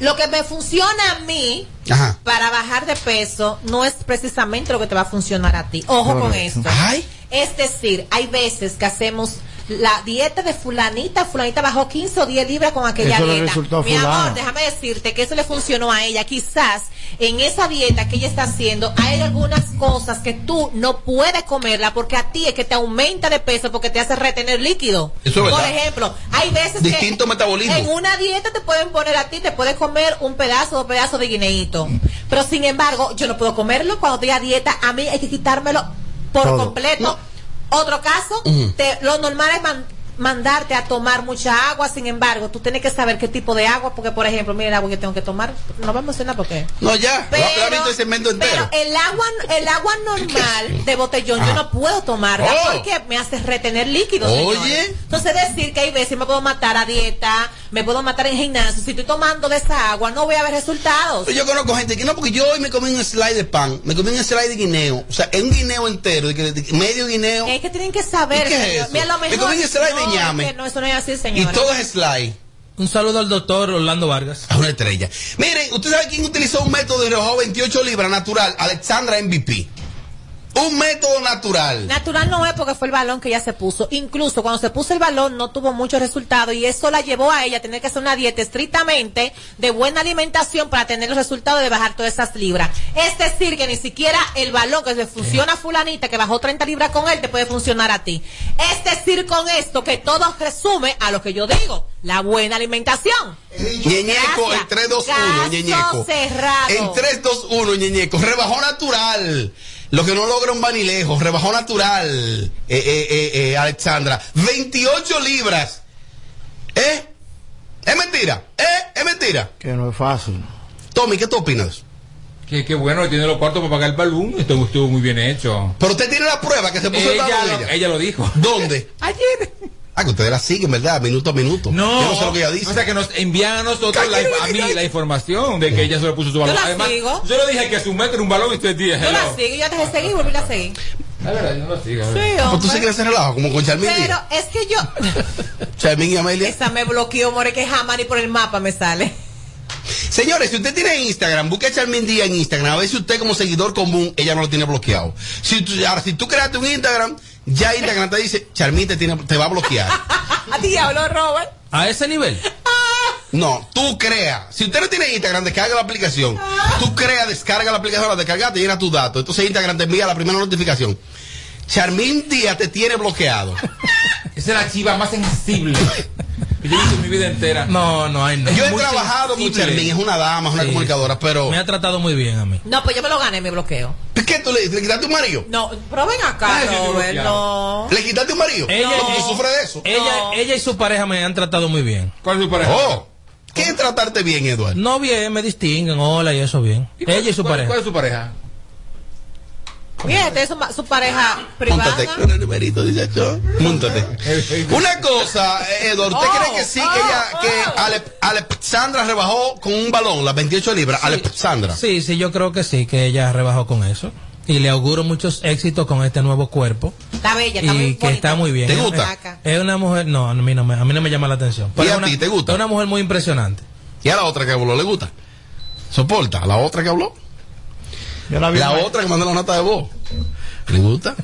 Lo que me funciona a mí Ajá. para bajar de peso no es precisamente lo que te va a funcionar a ti. Ojo con esto. Ay. Es decir, hay veces que hacemos la dieta de fulanita, fulanita bajó 15 o 10 libras con aquella Eso dieta. Mi fulana. amor, déjame decirte que eso le funcionó a ella. Quizás en esa dieta que ella está haciendo hay algunas cosas que tú no puedes comerla porque a ti es que te aumenta de peso porque te hace retener líquido. Eso es Por verdad. ejemplo, hay veces Distinto que metabolismo. en una dieta te pueden poner a ti, te puedes comer un pedazo, dos pedazos de guineíto. Pero sin embargo, yo no puedo comerlo cuando estoy a dieta. A mí hay que quitármelo por Todo. completo. Otro caso, te- lo normal es mandarte a tomar mucha agua. Sin embargo, tú tienes que saber qué tipo de agua, porque por ejemplo, mira el agua que tengo que tomar. No vamos a mencionar por qué. No, ya. Pero- el segmento entero. Pero el agua, el agua normal de botellón yo Ah. no puedo tomarla Oh. porque me hace retener líquido. Oye. señores. Entonces decir que hay veces me puedo matar a dieta, me puedo matar en gimnasio. Si estoy tomando de esa agua, no voy a ver resultados. Yo conozco gente que no, porque yo hoy me comí un slide de pan, me comí un slide de guineo, o sea, un guineo entero, de de medio guineo, Es que tienen que saber. ¿Y qué es eso? Mira, lo Me mejor, comí un slide de no, es que no, eso no es así, y señor. todo es slide. Un saludo al doctor Orlando Vargas. A una estrella. Miren, ¿usted sabe quién utilizó un método de rebajado 28 libras natural? Alexandra MVP. Un método natural. Natural no es porque fue el balón que ella se puso. Incluso cuando se puso el balón no tuvo muchos resultados y eso la llevó a ella a tener que hacer una dieta estrictamente de buena alimentación para tener los resultados de bajar todas esas libras. Es decir, que ni siquiera el balón que le funciona a fulanita que bajó 30 libras con él te puede funcionar a ti. Es decir, con esto que todo resume a lo que yo digo, la buena alimentación. Ñeñeco, el 321, Caso Ñeñeco. cerrado. En 321, Ñeñeco. Rebajó natural. Lo que no logra un vanilejo. Rebajó natural. Eh, eh, eh, eh, Alexandra. 28 libras. ¿Eh? ¿Es mentira? ¿Eh? ¿Es mentira? Que no es fácil. Tommy, ¿qué tú opinas? Que, que bueno, tiene los cuartos para pagar el balón. Esto estuvo muy bien hecho. Pero usted tiene la prueba que se puso el Ella balón lo, ella lo dijo. ¿Dónde? Ayer. Ah, que ustedes la siguen, ¿verdad? Minuto a minuto. No, Yo no sé lo que ella dice. O sea, que nos envían a nosotros la, a mí la información de que ella se lo puso su balón. la Además, sigo. yo le dije que su metro era un balón y usted dice, Yo la sigo, yo te dejé seguir y volví a seguir. La verdad, yo no la sigo. Sí, Pues tú sigues ese relajo, como con Charmin Pero es que yo. Charmin y Amelia. Esa me bloqueó, more, que jamás ni por el mapa me sale. Señores, si usted tiene Instagram, busque a Charmin Díaz en Instagram. A ver si usted como seguidor común, ella no lo tiene bloqueado. Si tú, ahora, si tú creaste un Instagram, ya Instagram te dice, Charmin te, tiene, te va a bloquear. A diablo, Robert. A ese nivel. No, tú crea. Si usted no tiene Instagram, descarga la aplicación. Tú crea, descarga la aplicación, la descarga, te llena tus datos. Entonces Instagram te envía la primera notificación. Charmin Díaz te tiene bloqueado. Esa es la chiva más sensible yo he visto mi vida entera. No, no hay no. Yo he Muy trabajado con. Charmin, es una dama, es una Sí. comunicadora, pero. Me ha tratado muy bien a mí. No, pues yo me lo gané, me bloqueo. ¿Qué tú le, le quitaste un marido? No, pero ven acá, Ay, Robert, no. ¿Le quitaste un marido? Ella- ¿Cómo tú sufres de eso? Ella, ella y su pareja me han tratado muy bien. ¿Cuál es su pareja? Oh, ¿qué es tratarte bien, Eduardo? No bien, me distinguen, hola y eso bien. ¿Y cuál- Ella y su cuál- pareja. ¿Cuál es su pareja? Es su, su pareja privada. Móntate con el numerito, dice yo. Móntate. Una cosa, eh, Eduardo, ¿usted Oh, cree que sí, que oh, ella, que oh. Ale- Alexandra rebajó con un balón las 28 libras? Alexandra. Sí, sí, yo creo que sí, que ella rebajó con eso. Y le auguro muchos éxitos con este nuevo cuerpo. Está bella, está muy Y que bonita. está muy bien. ¿Te Es- gusta? Es, es una mujer, no, a mí no me, a mí no me llama la atención. ¿Y es a una, ti te gusta? Es una mujer muy impresionante. ¿Y a la otra que habló le gusta? ¿Soporta? ¿A la otra que habló? Yo la vi La en- otra que mandó la nota de voz. ¿Le gusta?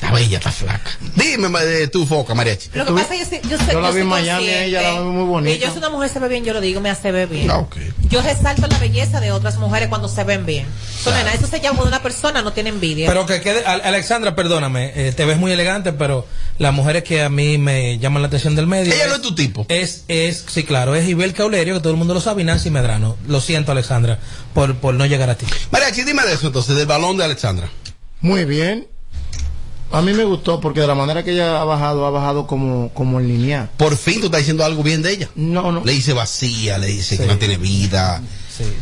Está bella, está flaca. Dime de tu foca, mariachi. Lo que pasa es que yo, sé, Yo la vi soy en Miami, ella la vi muy bonita. yo soy una mujer se ve bien, yo lo digo, me hace ver bien. Ah, ok. Yo resalto la belleza de otras mujeres cuando se ven bien. So, nena, eso se llama cuando una persona no tiene envidia. Pero que quede, Al- Alexandra, perdóname, eh, te ves muy elegante, pero las mujeres que a mí me llaman la atención del medio. Ella no es tu tipo. Es, es, sí, claro, es Ibel Caulerio, que todo el mundo lo sabe, y Nancy Medrano. Lo siento, Alexandra, por, por no llegar a ti. Mariachi, dime de eso entonces, del balón de Alexandra. Muy bien. A mí me gustó porque de la manera que ella ha bajado, ha bajado como, como en lineal. Por fin tú estás diciendo algo bien de ella. No, no. Le dice vacía, le dice que no tiene vida.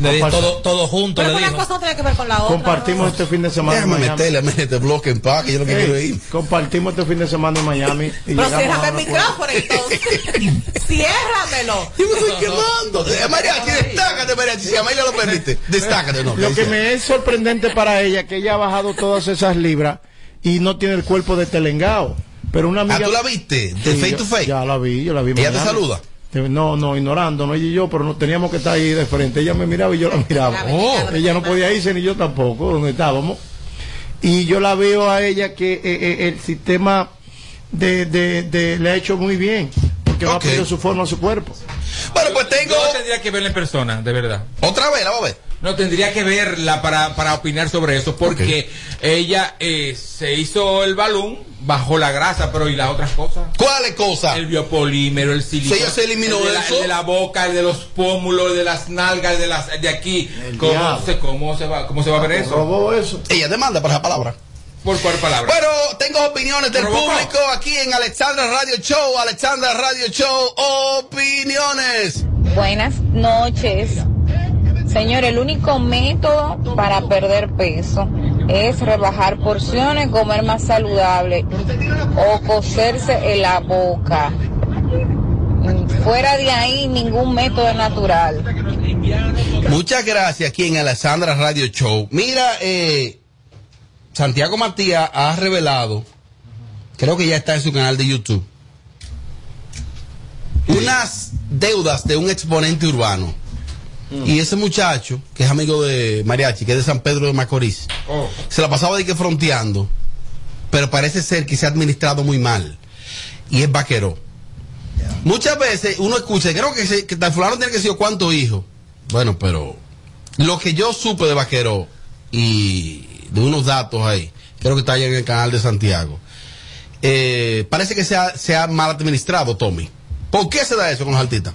Le di todo, todo junto, Pero le una cosa no tiene que ver con la otra. Compartimos este fin de semana en Déjame meterle, me este bloque en paz, que yo lo que Ey, quiero ir. Compartimos este fin de semana en Miami. y Pero ciérrame a el micrófono entonces. Ciérramelo. Yo me estoy quemando. Eh, Mariachi, destácate, Mariachi. Si Amelia lo permite, destácate. No, Lo que me es sorprendente para ella que ella ha bajado todas esas libras y no tiene el cuerpo de telengao. Pero una amiga. Ah, ¿tú la viste? ¿De Sí, face yo- to face? Ya la vi, yo la vi. ¿Ella te saluda? Eh, No, no, ignorando, no ella y yo, pero no teníamos que estar ahí de frente. Ella me miraba y yo la miraba. Oh. Ella no podía irse ni yo tampoco, donde estábamos. Y yo la veo a ella que eh, eh, el sistema de, de, de- le ha hecho muy bien, porque no ha Ok. perdido su forma, su cuerpo. Bueno, pues tengo. Yo tendría que verla en persona, de verdad. Otra vez, la vamos a ver. No, tendría que verla para, para opinar sobre eso, porque ella eh, se hizo el balón, bajó la grasa, pero ¿y las otras cosas? ¿Cuáles cosas? El biopolímero, el silicona. ella se eliminó el de la, eso. el de la boca, el de los pómulos, el de las nalgas, el de, las, de aquí. ¿Cómo se, cómo, se va, ¿Cómo se va a ver eso? Robó eso. Ella demanda por esa palabra. ¿Por cuál palabra? Bueno, tengo opiniones del público aquí en Alexandra Radio Show. Alexandra Radio Show, opiniones. Buenas noches. Señor, el único método para perder peso es rebajar porciones, comer más saludable o coserse en la boca. Fuera de ahí, ningún método natural. Muchas gracias aquí en Alexandra Radio Show. Mira, eh, Santiago Matías ha revelado, creo que ya está en su canal de YouTube, unas deudas de un exponente urbano. Y ese muchacho, que es amigo de Mariachi, que es de San Pedro de Macorís, Oh. se la pasaba de que fronteando, pero parece ser que se ha administrado muy mal. Y es vaquero. Muchas veces uno escucha, creo que, se, que tal fulano tiene que ser cuántos hijos. Bueno, pero lo que yo supe de vaquero y de unos datos ahí, creo que está ahí en el canal de Santiago, eh, parece que se ha, se ha mal administrado, Tommy. ¿Por qué se da eso con los artistas?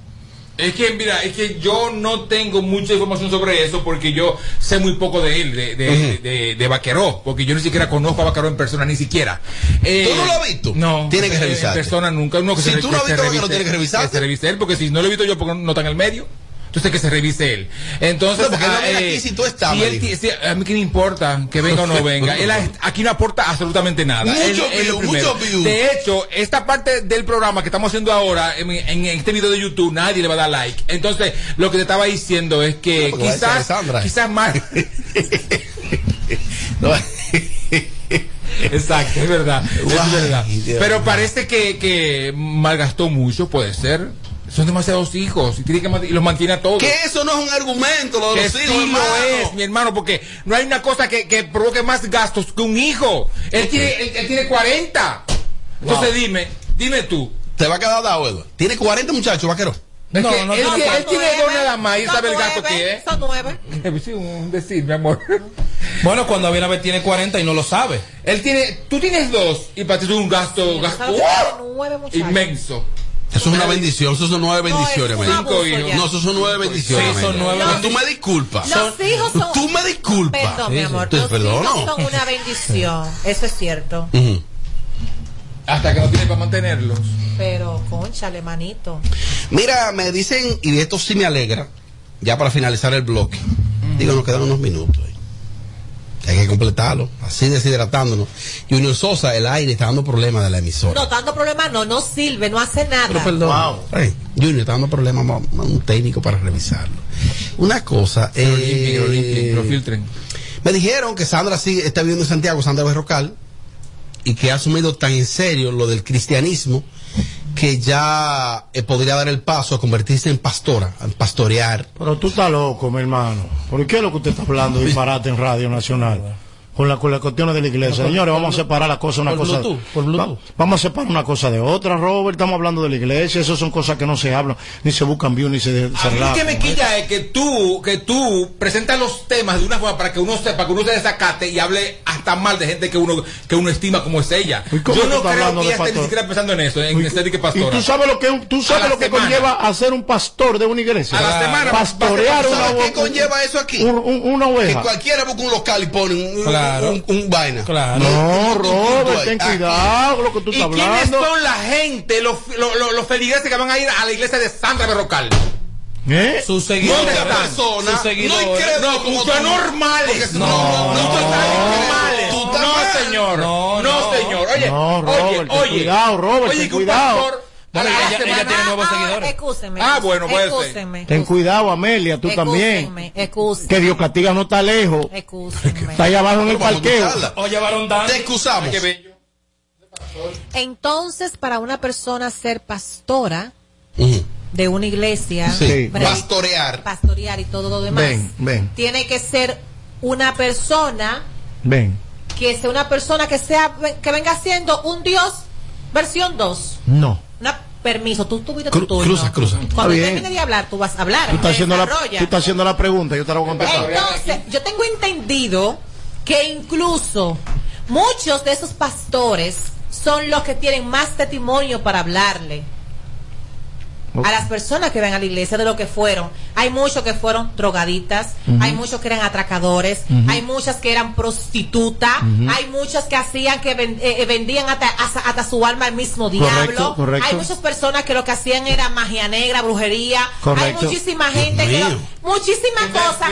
Es que, mira, es que yo no tengo mucha información sobre eso porque yo sé muy poco de él, de, de, de, de Vaqueró, porque yo ni siquiera conozco a Vaqueró en persona, ni siquiera. Eh, ¿Tú no lo has visto? No. Tiene que revisarte. En persona nunca. Uno que Si se, tú no has visto Vaqueró, tienes que revisarte. Que se revise él, porque si no lo he visto yo, porque no está en el medio. Entonces que se revise él. Entonces, porque él no ah, viene eh, aquí si tú estás, si él si- a mí que me importa que venga o no venga. Él aquí no aporta absolutamente nada. Mucho Él- él view, mucho view. De hecho, esta parte del programa que estamos haciendo ahora, en, en este video de YouTube, nadie le va a dar like. Entonces, lo que te estaba diciendo es que No, quizás, quizás más. Exacto, es verdad. es Ay, verdad. Dios Pero parece que, que malgastó mucho, puede ser. Son demasiados hijos y, tiene que, y los mantiene a todos. Que eso no es un argumento, lo de Que los sí hijos, lo hermano. es, mi hermano, porque no hay una cosa que, que provoque más gastos que un hijo. Él, tiene, él, él tiene 40. Entonces Wow. dime, dime tú. Te va a quedar dado, Edward. Tiene 40 muchachos, vaquero. Es No, que no él, tiene tiene- él tiene dos nada más y sabe el gasto que es. Son nueve. Sí, un decir, mi amor. Bueno, cuando viene a ver tiene 40 y no lo sabe. Él tiene, tú tienes dos y para ti es un gasto, gasto ¿Sabes que tiene nueve muchachos? inmenso. Eso es una bendición, eso son nueve No, bendiciones, es hijos. ya. No, eso son nueve bendiciones. Sí, son nueve No, Tú me disculpas. Los hijos son. Tú me disculpas. Perdón, mi Sí, amor. Te Los perdono. hijos son una bendición. Eso es cierto. Hasta que no tiene para mantenerlos. Pero, conchale, manito. Mira, me dicen, y esto sí me alegra, ya para finalizar el bloque. Digo, nos quedan unos minutos. Hay que completarlo, así deshidratándonos. Junior Sosa, el aire está dando problemas de la emisora. No, tanto problema no, no sirve, no hace nada. Wow. Ey, Junior está dando problemas a un técnico para revisarlo. Una cosa, lo eh, lo filtren. me dijeron que Sandra sí está viviendo en Santiago, Sandra Berrocal, y que ha asumido tan en serio lo del cristianismo que ya eh, podría dar el paso a convertirse en pastora, a pastorear. Pero tú estás loco, mi hermano. ¿Por qué es lo que usted está hablando disparate en Radio Nacional? Con la con las cuestiones de la iglesia. Señores, vamos a separar las cosas una por cosa. Bluetooth, por Bluetooth. Va- vamos a separar una cosa de otra, Robert. Estamos hablando de la iglesia. Esas son cosas que no se hablan, ni se buscan views, ni se, se A mí que me quilla es que tú, que tú presentas los temas de una forma para que uno sepa, que uno se desacate y hable hasta mal de gente que uno, que uno estima como es ella. ¿Y cómo Yo no creo hablando que ella esté ni siquiera pensando en eso, en estética Y pastora. tú sabes lo que tú sabes la lo que semana. conlleva a ser un pastor de una iglesia. A la semana, pastorear ¿Tú una, qué conlleva eso aquí? un- un- una Que oveja. cualquiera busca un local y pone un, Claro. Un, un vaina. Claro. No, Robert, ten cuidado con lo que tú ¿Y estás quiénes son la gente, los, los, los, los feligreses que van a ir a la iglesia de Santa Berrocal? ¿Eh? Sus seguidores. ¿Dónde están? persona, Sus seguidores. no incrédulo No, como tú. normales. No, no, no, normales. No, señor. No, No, no. señor. Oye, No, Robert, oye, oye. cuidado, Robert, Oye, cuidado. Bueno, la ella- semana- ella tiene nuevos Ah, seguidores. Excúsenme. Ah, bueno, puede ser. excúsenme, Ten cuidado, Amelia, tú también. Que Dios castiga no está lejos. Está allá abajo en el parqueo. varón Dan. Te excusamos. Qué bello. Entonces, para una persona ser pastora de una iglesia. Pastorear. pastorear y todo lo demás, Ven, ven, tiene que ser una persona ven. que sea una persona que sea que venga siendo un Dios versión 2. No. Una permiso, tú tuviste Cru- tu turno. cruza, cruza. Cuando bien. termine de hablar, tú vas a hablar. Tú estás, haciendo la, tú estás haciendo la pregunta, yo te la voy a contestar. Entonces, yo tengo entendido que incluso muchos de esos pastores son los que tienen más testimonio para hablarle a las personas que ven a la iglesia de lo que fueron. Hay muchos que fueron drogaditas, hay muchos que eran atracadores, hay muchas que eran prostitutas, hay muchas que hacían que ven- eh, eh, vendían hasta, hasta, hasta su alma al mismo diablo. Correcto. Hay muchas personas que lo que hacían era magia negra, brujería. Correcto. Hay muchísima gente que lo- muchísimas cosas.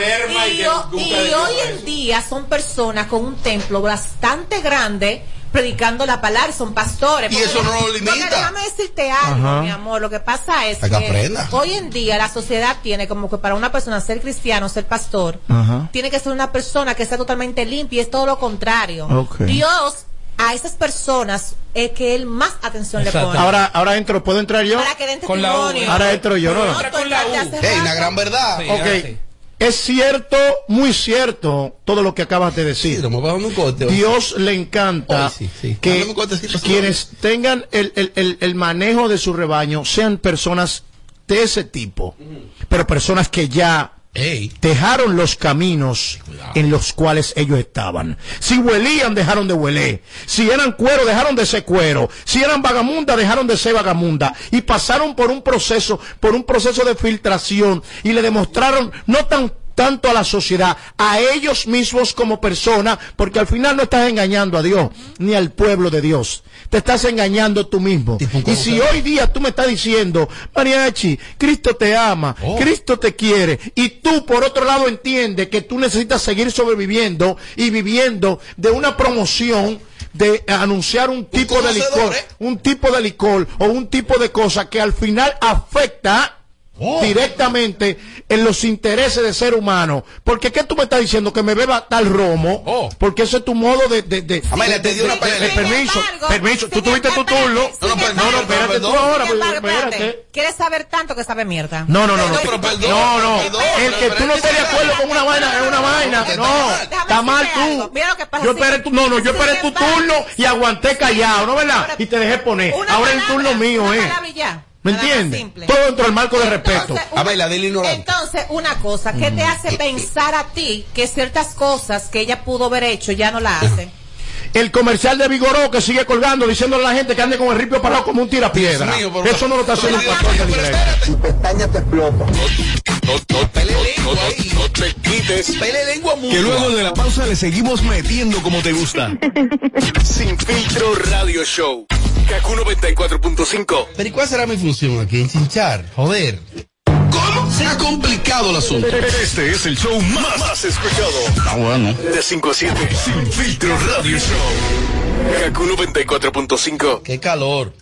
y hoy en día son personas con un templo bastante grande predicando la palabra son pastores. Y eso no lo limita. porque déjame decirte algo, Ajá. mi amor. Lo que pasa es que aprenda. hoy en día la sociedad tiene como que para una persona ser cristiano, ser pastor, Ajá. tiene que ser una persona que sea totalmente limpia y es todo lo contrario. Dios a esas personas es que él más atención Exacto. le pone. Ahora, ahora entro, ¿puedo entrar yo? para que den Con la U. Ahora entro yo, ¿no? No, tú con la U. rato. gran verdad. Sí. Ok. Es cierto, muy cierto, todo lo que acabas de decir. Sí, un corte. Dios le encanta Ay, sí, sí. que quienes tengan el, el- el- el manejo de su rebaño sean personas de ese tipo, pero personas que ya Ey. dejaron los caminos en los cuales ellos estaban. Si huelían, dejaron de hueler. Si eran cuero, dejaron de ser cuero. Si eran vagamunda, dejaron de ser vagamunda. Y pasaron por un proceso, por un proceso de filtración y le demostraron no tan tanto a la sociedad, a ellos mismos como personas, porque al final no estás engañando a Dios, ni al pueblo de Dios. Te estás engañando tú mismo. Y si hoy día tú me estás diciendo, Mariachi, Cristo te ama, Oh. Cristo te quiere, y tú por otro lado entiendes que tú necesitas seguir sobreviviendo y viviendo de una promoción de anunciar un tipo de licor, ¿eh? un tipo de licor o un tipo de cosa que al final afecta Oh. directamente en los intereses del ser humano. Porque ¿qué tú me estás diciendo? Que me beba tal romo. Oh. Porque ese es tu modo de... de, de- Amelia, de- te dio de- una de- de- permiso, embargo, permiso. Tú tuviste tu turno. No, no, embargo, no, no, espérate tú ahora. Embargo, espérate. espérate. ¿Quieres saber tanto que sabe mierda? No, no, no, no. pero perdón, No, no. perdón, El que tú no estés de acuerdo con una vaina es una vaina. No, está mal tú. Mira lo que pasa, Yo esperé tu, no, no, yo esperé tu turno y aguanté callado, ¿no verdad? Y te dejé poner. Ahora es el turno mío, ¿eh? ¿Me entiendes? Todo dentro del marco de respeto. Entonces, una- Amelia, dile ignorante. Entonces, una cosa, ¿qué te hace pensar a ti que ciertas cosas que ella pudo haber hecho ya no la hace? El comercial de Vigoró que sigue colgando diciéndole a la gente que ande con el ripio parado como un tirapiedra. Mío, Eso no lo está haciendo un pastor de la espérate. pestaña te explota. No, no, Pele no, lengua no, ahí. no te quites. Pele lengua. Que luego de la pausa le seguimos metiendo como te gusta. Sin filtro radio show. Kaku 94.5. Pero ¿y cuál será mi función aquí? Enchinchar, joder. ¿Cómo? Se ha complicado el asunto. Este es el show más, más escuchado. Ah, bueno. De 5 a 7. Sin filtro radio show. Kaku 94.5. Qué calor.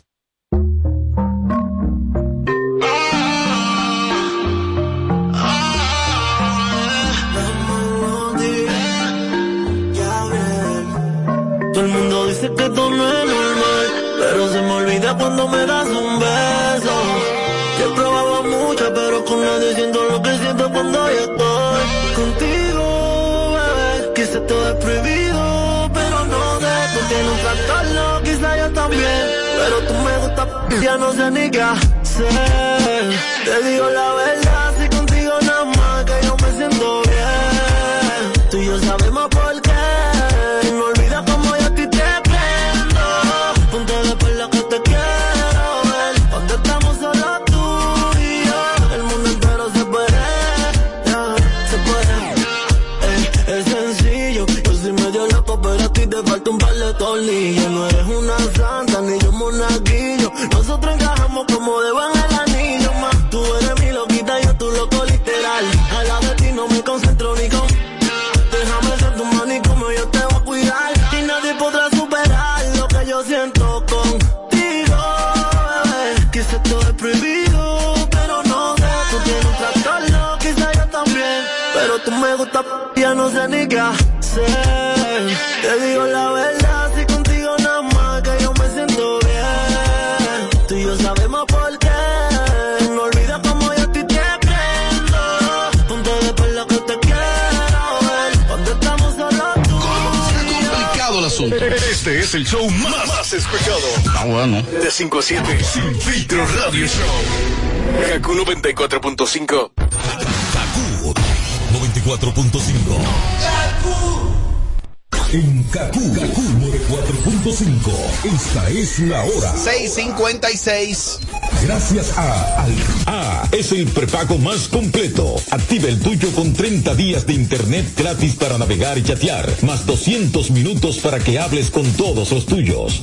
Todo el mundo dice que esto no es normal, pero se me olvida cuando me das prohibido, pero no de Tú tienes un trastorno, quizá yo también. Pero tú me gustas, ya no se niega Sé, te digo la verdad. No eres una santa ni monaguillo. Nosotros encajamos como de van el anillo. Tú eres mi loquita, yo tu loco literal. A la de ti no me concentro ni con. Déjame ser tu mano y yo te voy a cuidar. Y nadie podrá superar lo que yo siento contigo, bebé. Quizás todo es prohibido, pero no sé. Tú tienes un trastorno, quizás yo también. Pero tú me gusta, ya no sé ni qué hacer. Es el show más, más escuchado. Ah, bueno. De 5 a 7. Sin filtro radio show. Kaku 94.5. 94.5. En Kaku, Kaku 94.5. Esta es la hora. 656. Gracias a Al A es el prepago más completo. Activa el tuyo con 30 días de internet gratis para navegar y chatear, más 200 minutos para que hables con todos los tuyos.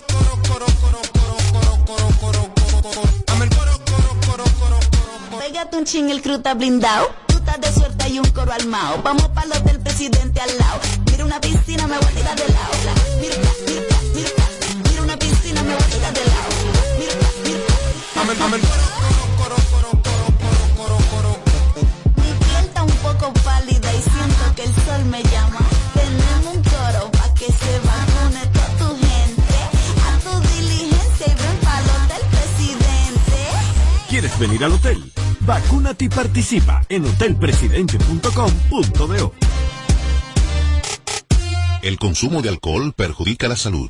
Un ching, el crew está blindado. Tú estás de suerte y un coro armado. Vamos pa' los del presidente al lado. Mira una piscina, me voy a tirar de lado. Mira, mira, mira, mira una piscina, me voy a tirar de lado. Mira, mira. Mi piel está un poco pálida y siento que el sol me llama. Tenemos un coro pa' que se vacune toda tu gente. A tu diligencia y ven pa' los del presidente. ¿Quieres venir al hotel? Vacúnate y participa en hotelpresidente.com.do. El consumo de alcohol perjudica la salud.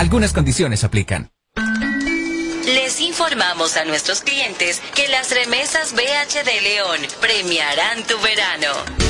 Algunas condiciones aplican. Les informamos a nuestros clientes que las remesas BH de León premiarán tu verano.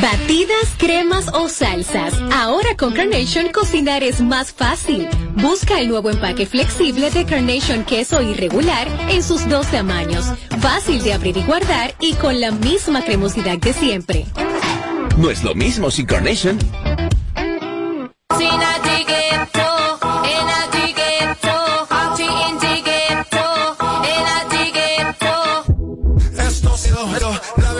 Batidas, cremas o salsas. Ahora con Carnation cocinar es más fácil. Busca el nuevo empaque flexible de Carnation queso irregular en sus dos tamaños. Fácil de abrir y guardar y con la misma cremosidad de siempre. No es lo mismo sin Carnation. La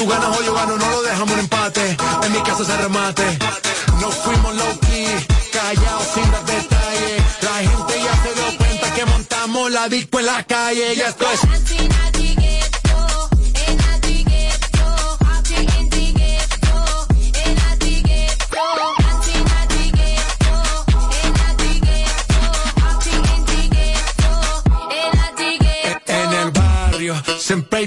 Tú ganas o yo gano, no lo dejamos en empate, en mi casa se remate, no fuimos low key, callados sin dar detalles, la gente ya se dio cuenta que montamos la disco en la calle. Y esto es... Siempre hay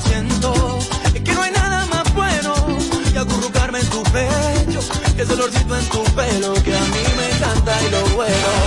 Siento. Es que no hay nada más bueno que acurrucarme en tu pecho, que ese olorcito en tu pelo que a mí me encanta y lo bueno.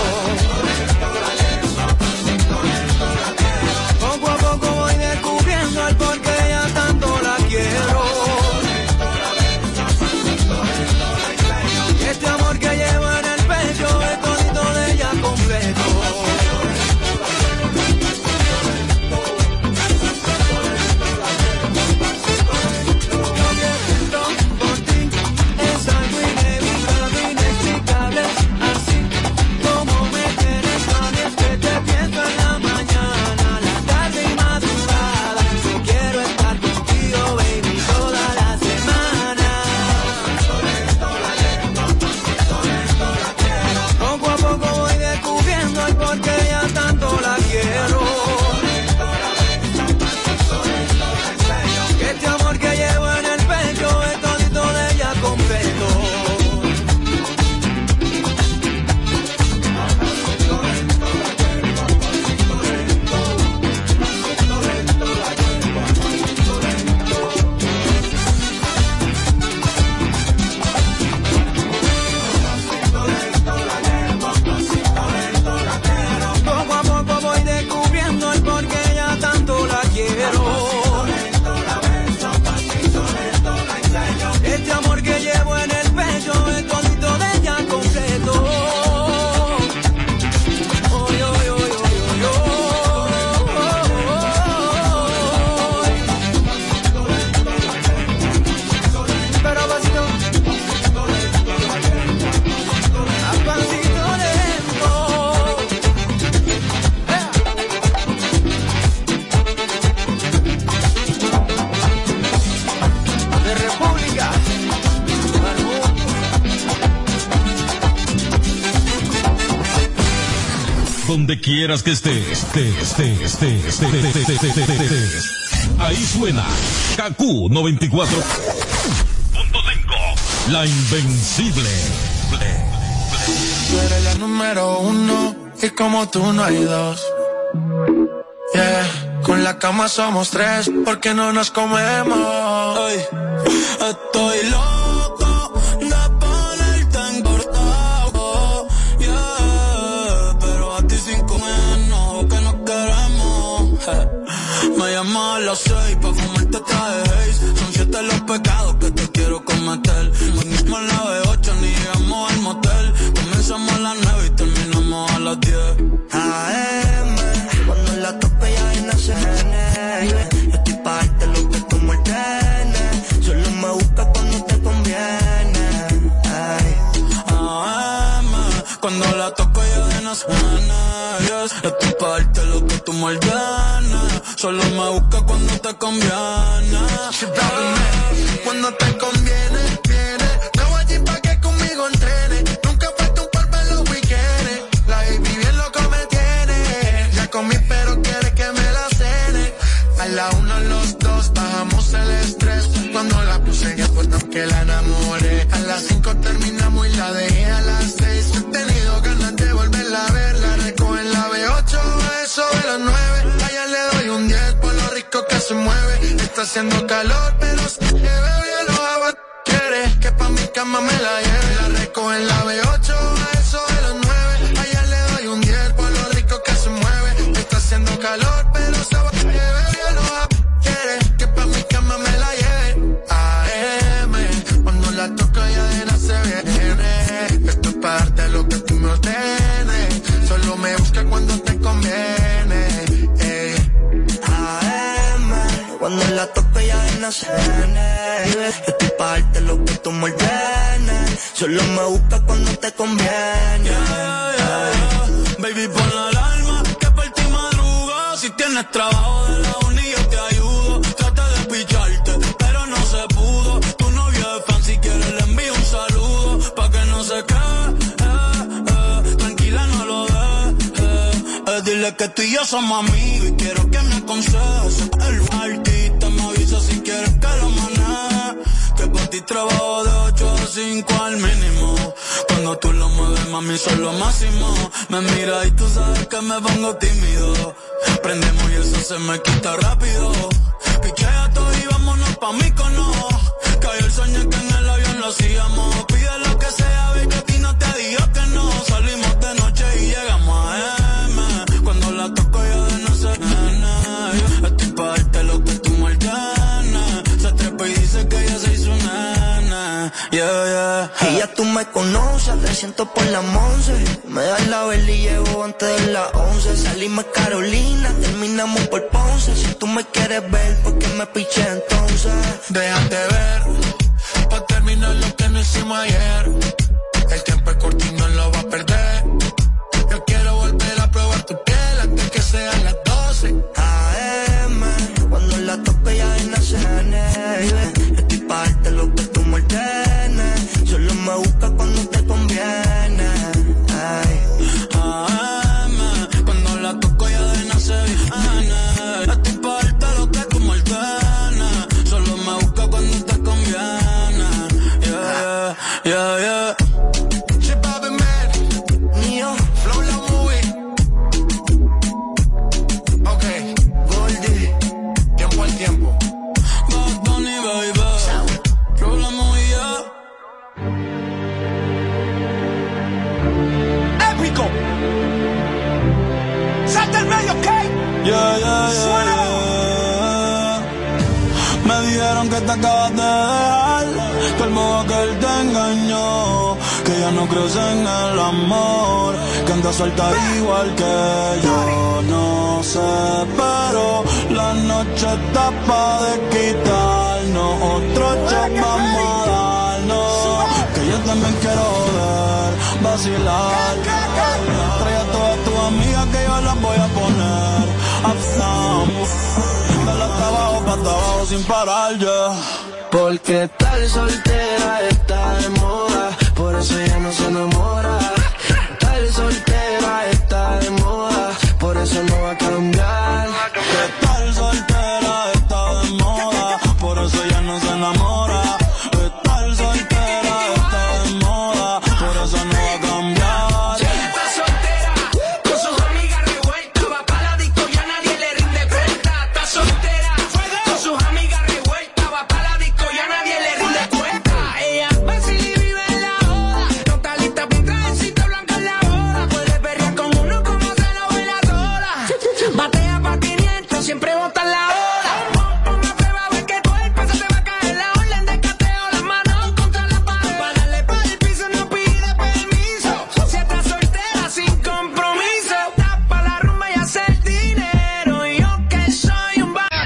quieras que estés. Ahí suena KQ 94.5. La invencible. Tú eres la número uno y como tú no hay dos. Yeah. Con la cama somos tres porque no nos comemos. Ay, estoy loco las seis, pa' fumarte traje Son siete los pecados colombiana. Cuando te conviene. está haciendo calor, pero si te veo lo hago. Quieres que pa' mi cama me la lleve, la recojo en la veo Solo me busca cuando te conviene. Baby, pon la alarma, que por ti madruga. Si tienes trabajo de la uni, yo te ayudo. Trata de picharte, pero no se pudo. Tu novio es fan, si quieres le envío un saludo. Pa' que no se quede, eh. tranquila, no lo de. Eh. eh, dile que tú y yo somos amigos y quiero que me aconsejes mami, son lo máximo. Me mira y tú sabes que me pongo tímido. Prendemos y eso se me quita rápido. Pichea todo y vámonos pa' mí cono. Cayó el sueño que en el avión lo hacíamos. Pide lo que sea, ve que a ti no te digo que no. Y ya tú me conoces, te siento por la once. Me das la vela y llevo antes de las once. Salimos Carolina, terminamos por Ponce. Si tú me quieres ver, ¿por qué me piché entonces? Déjate ver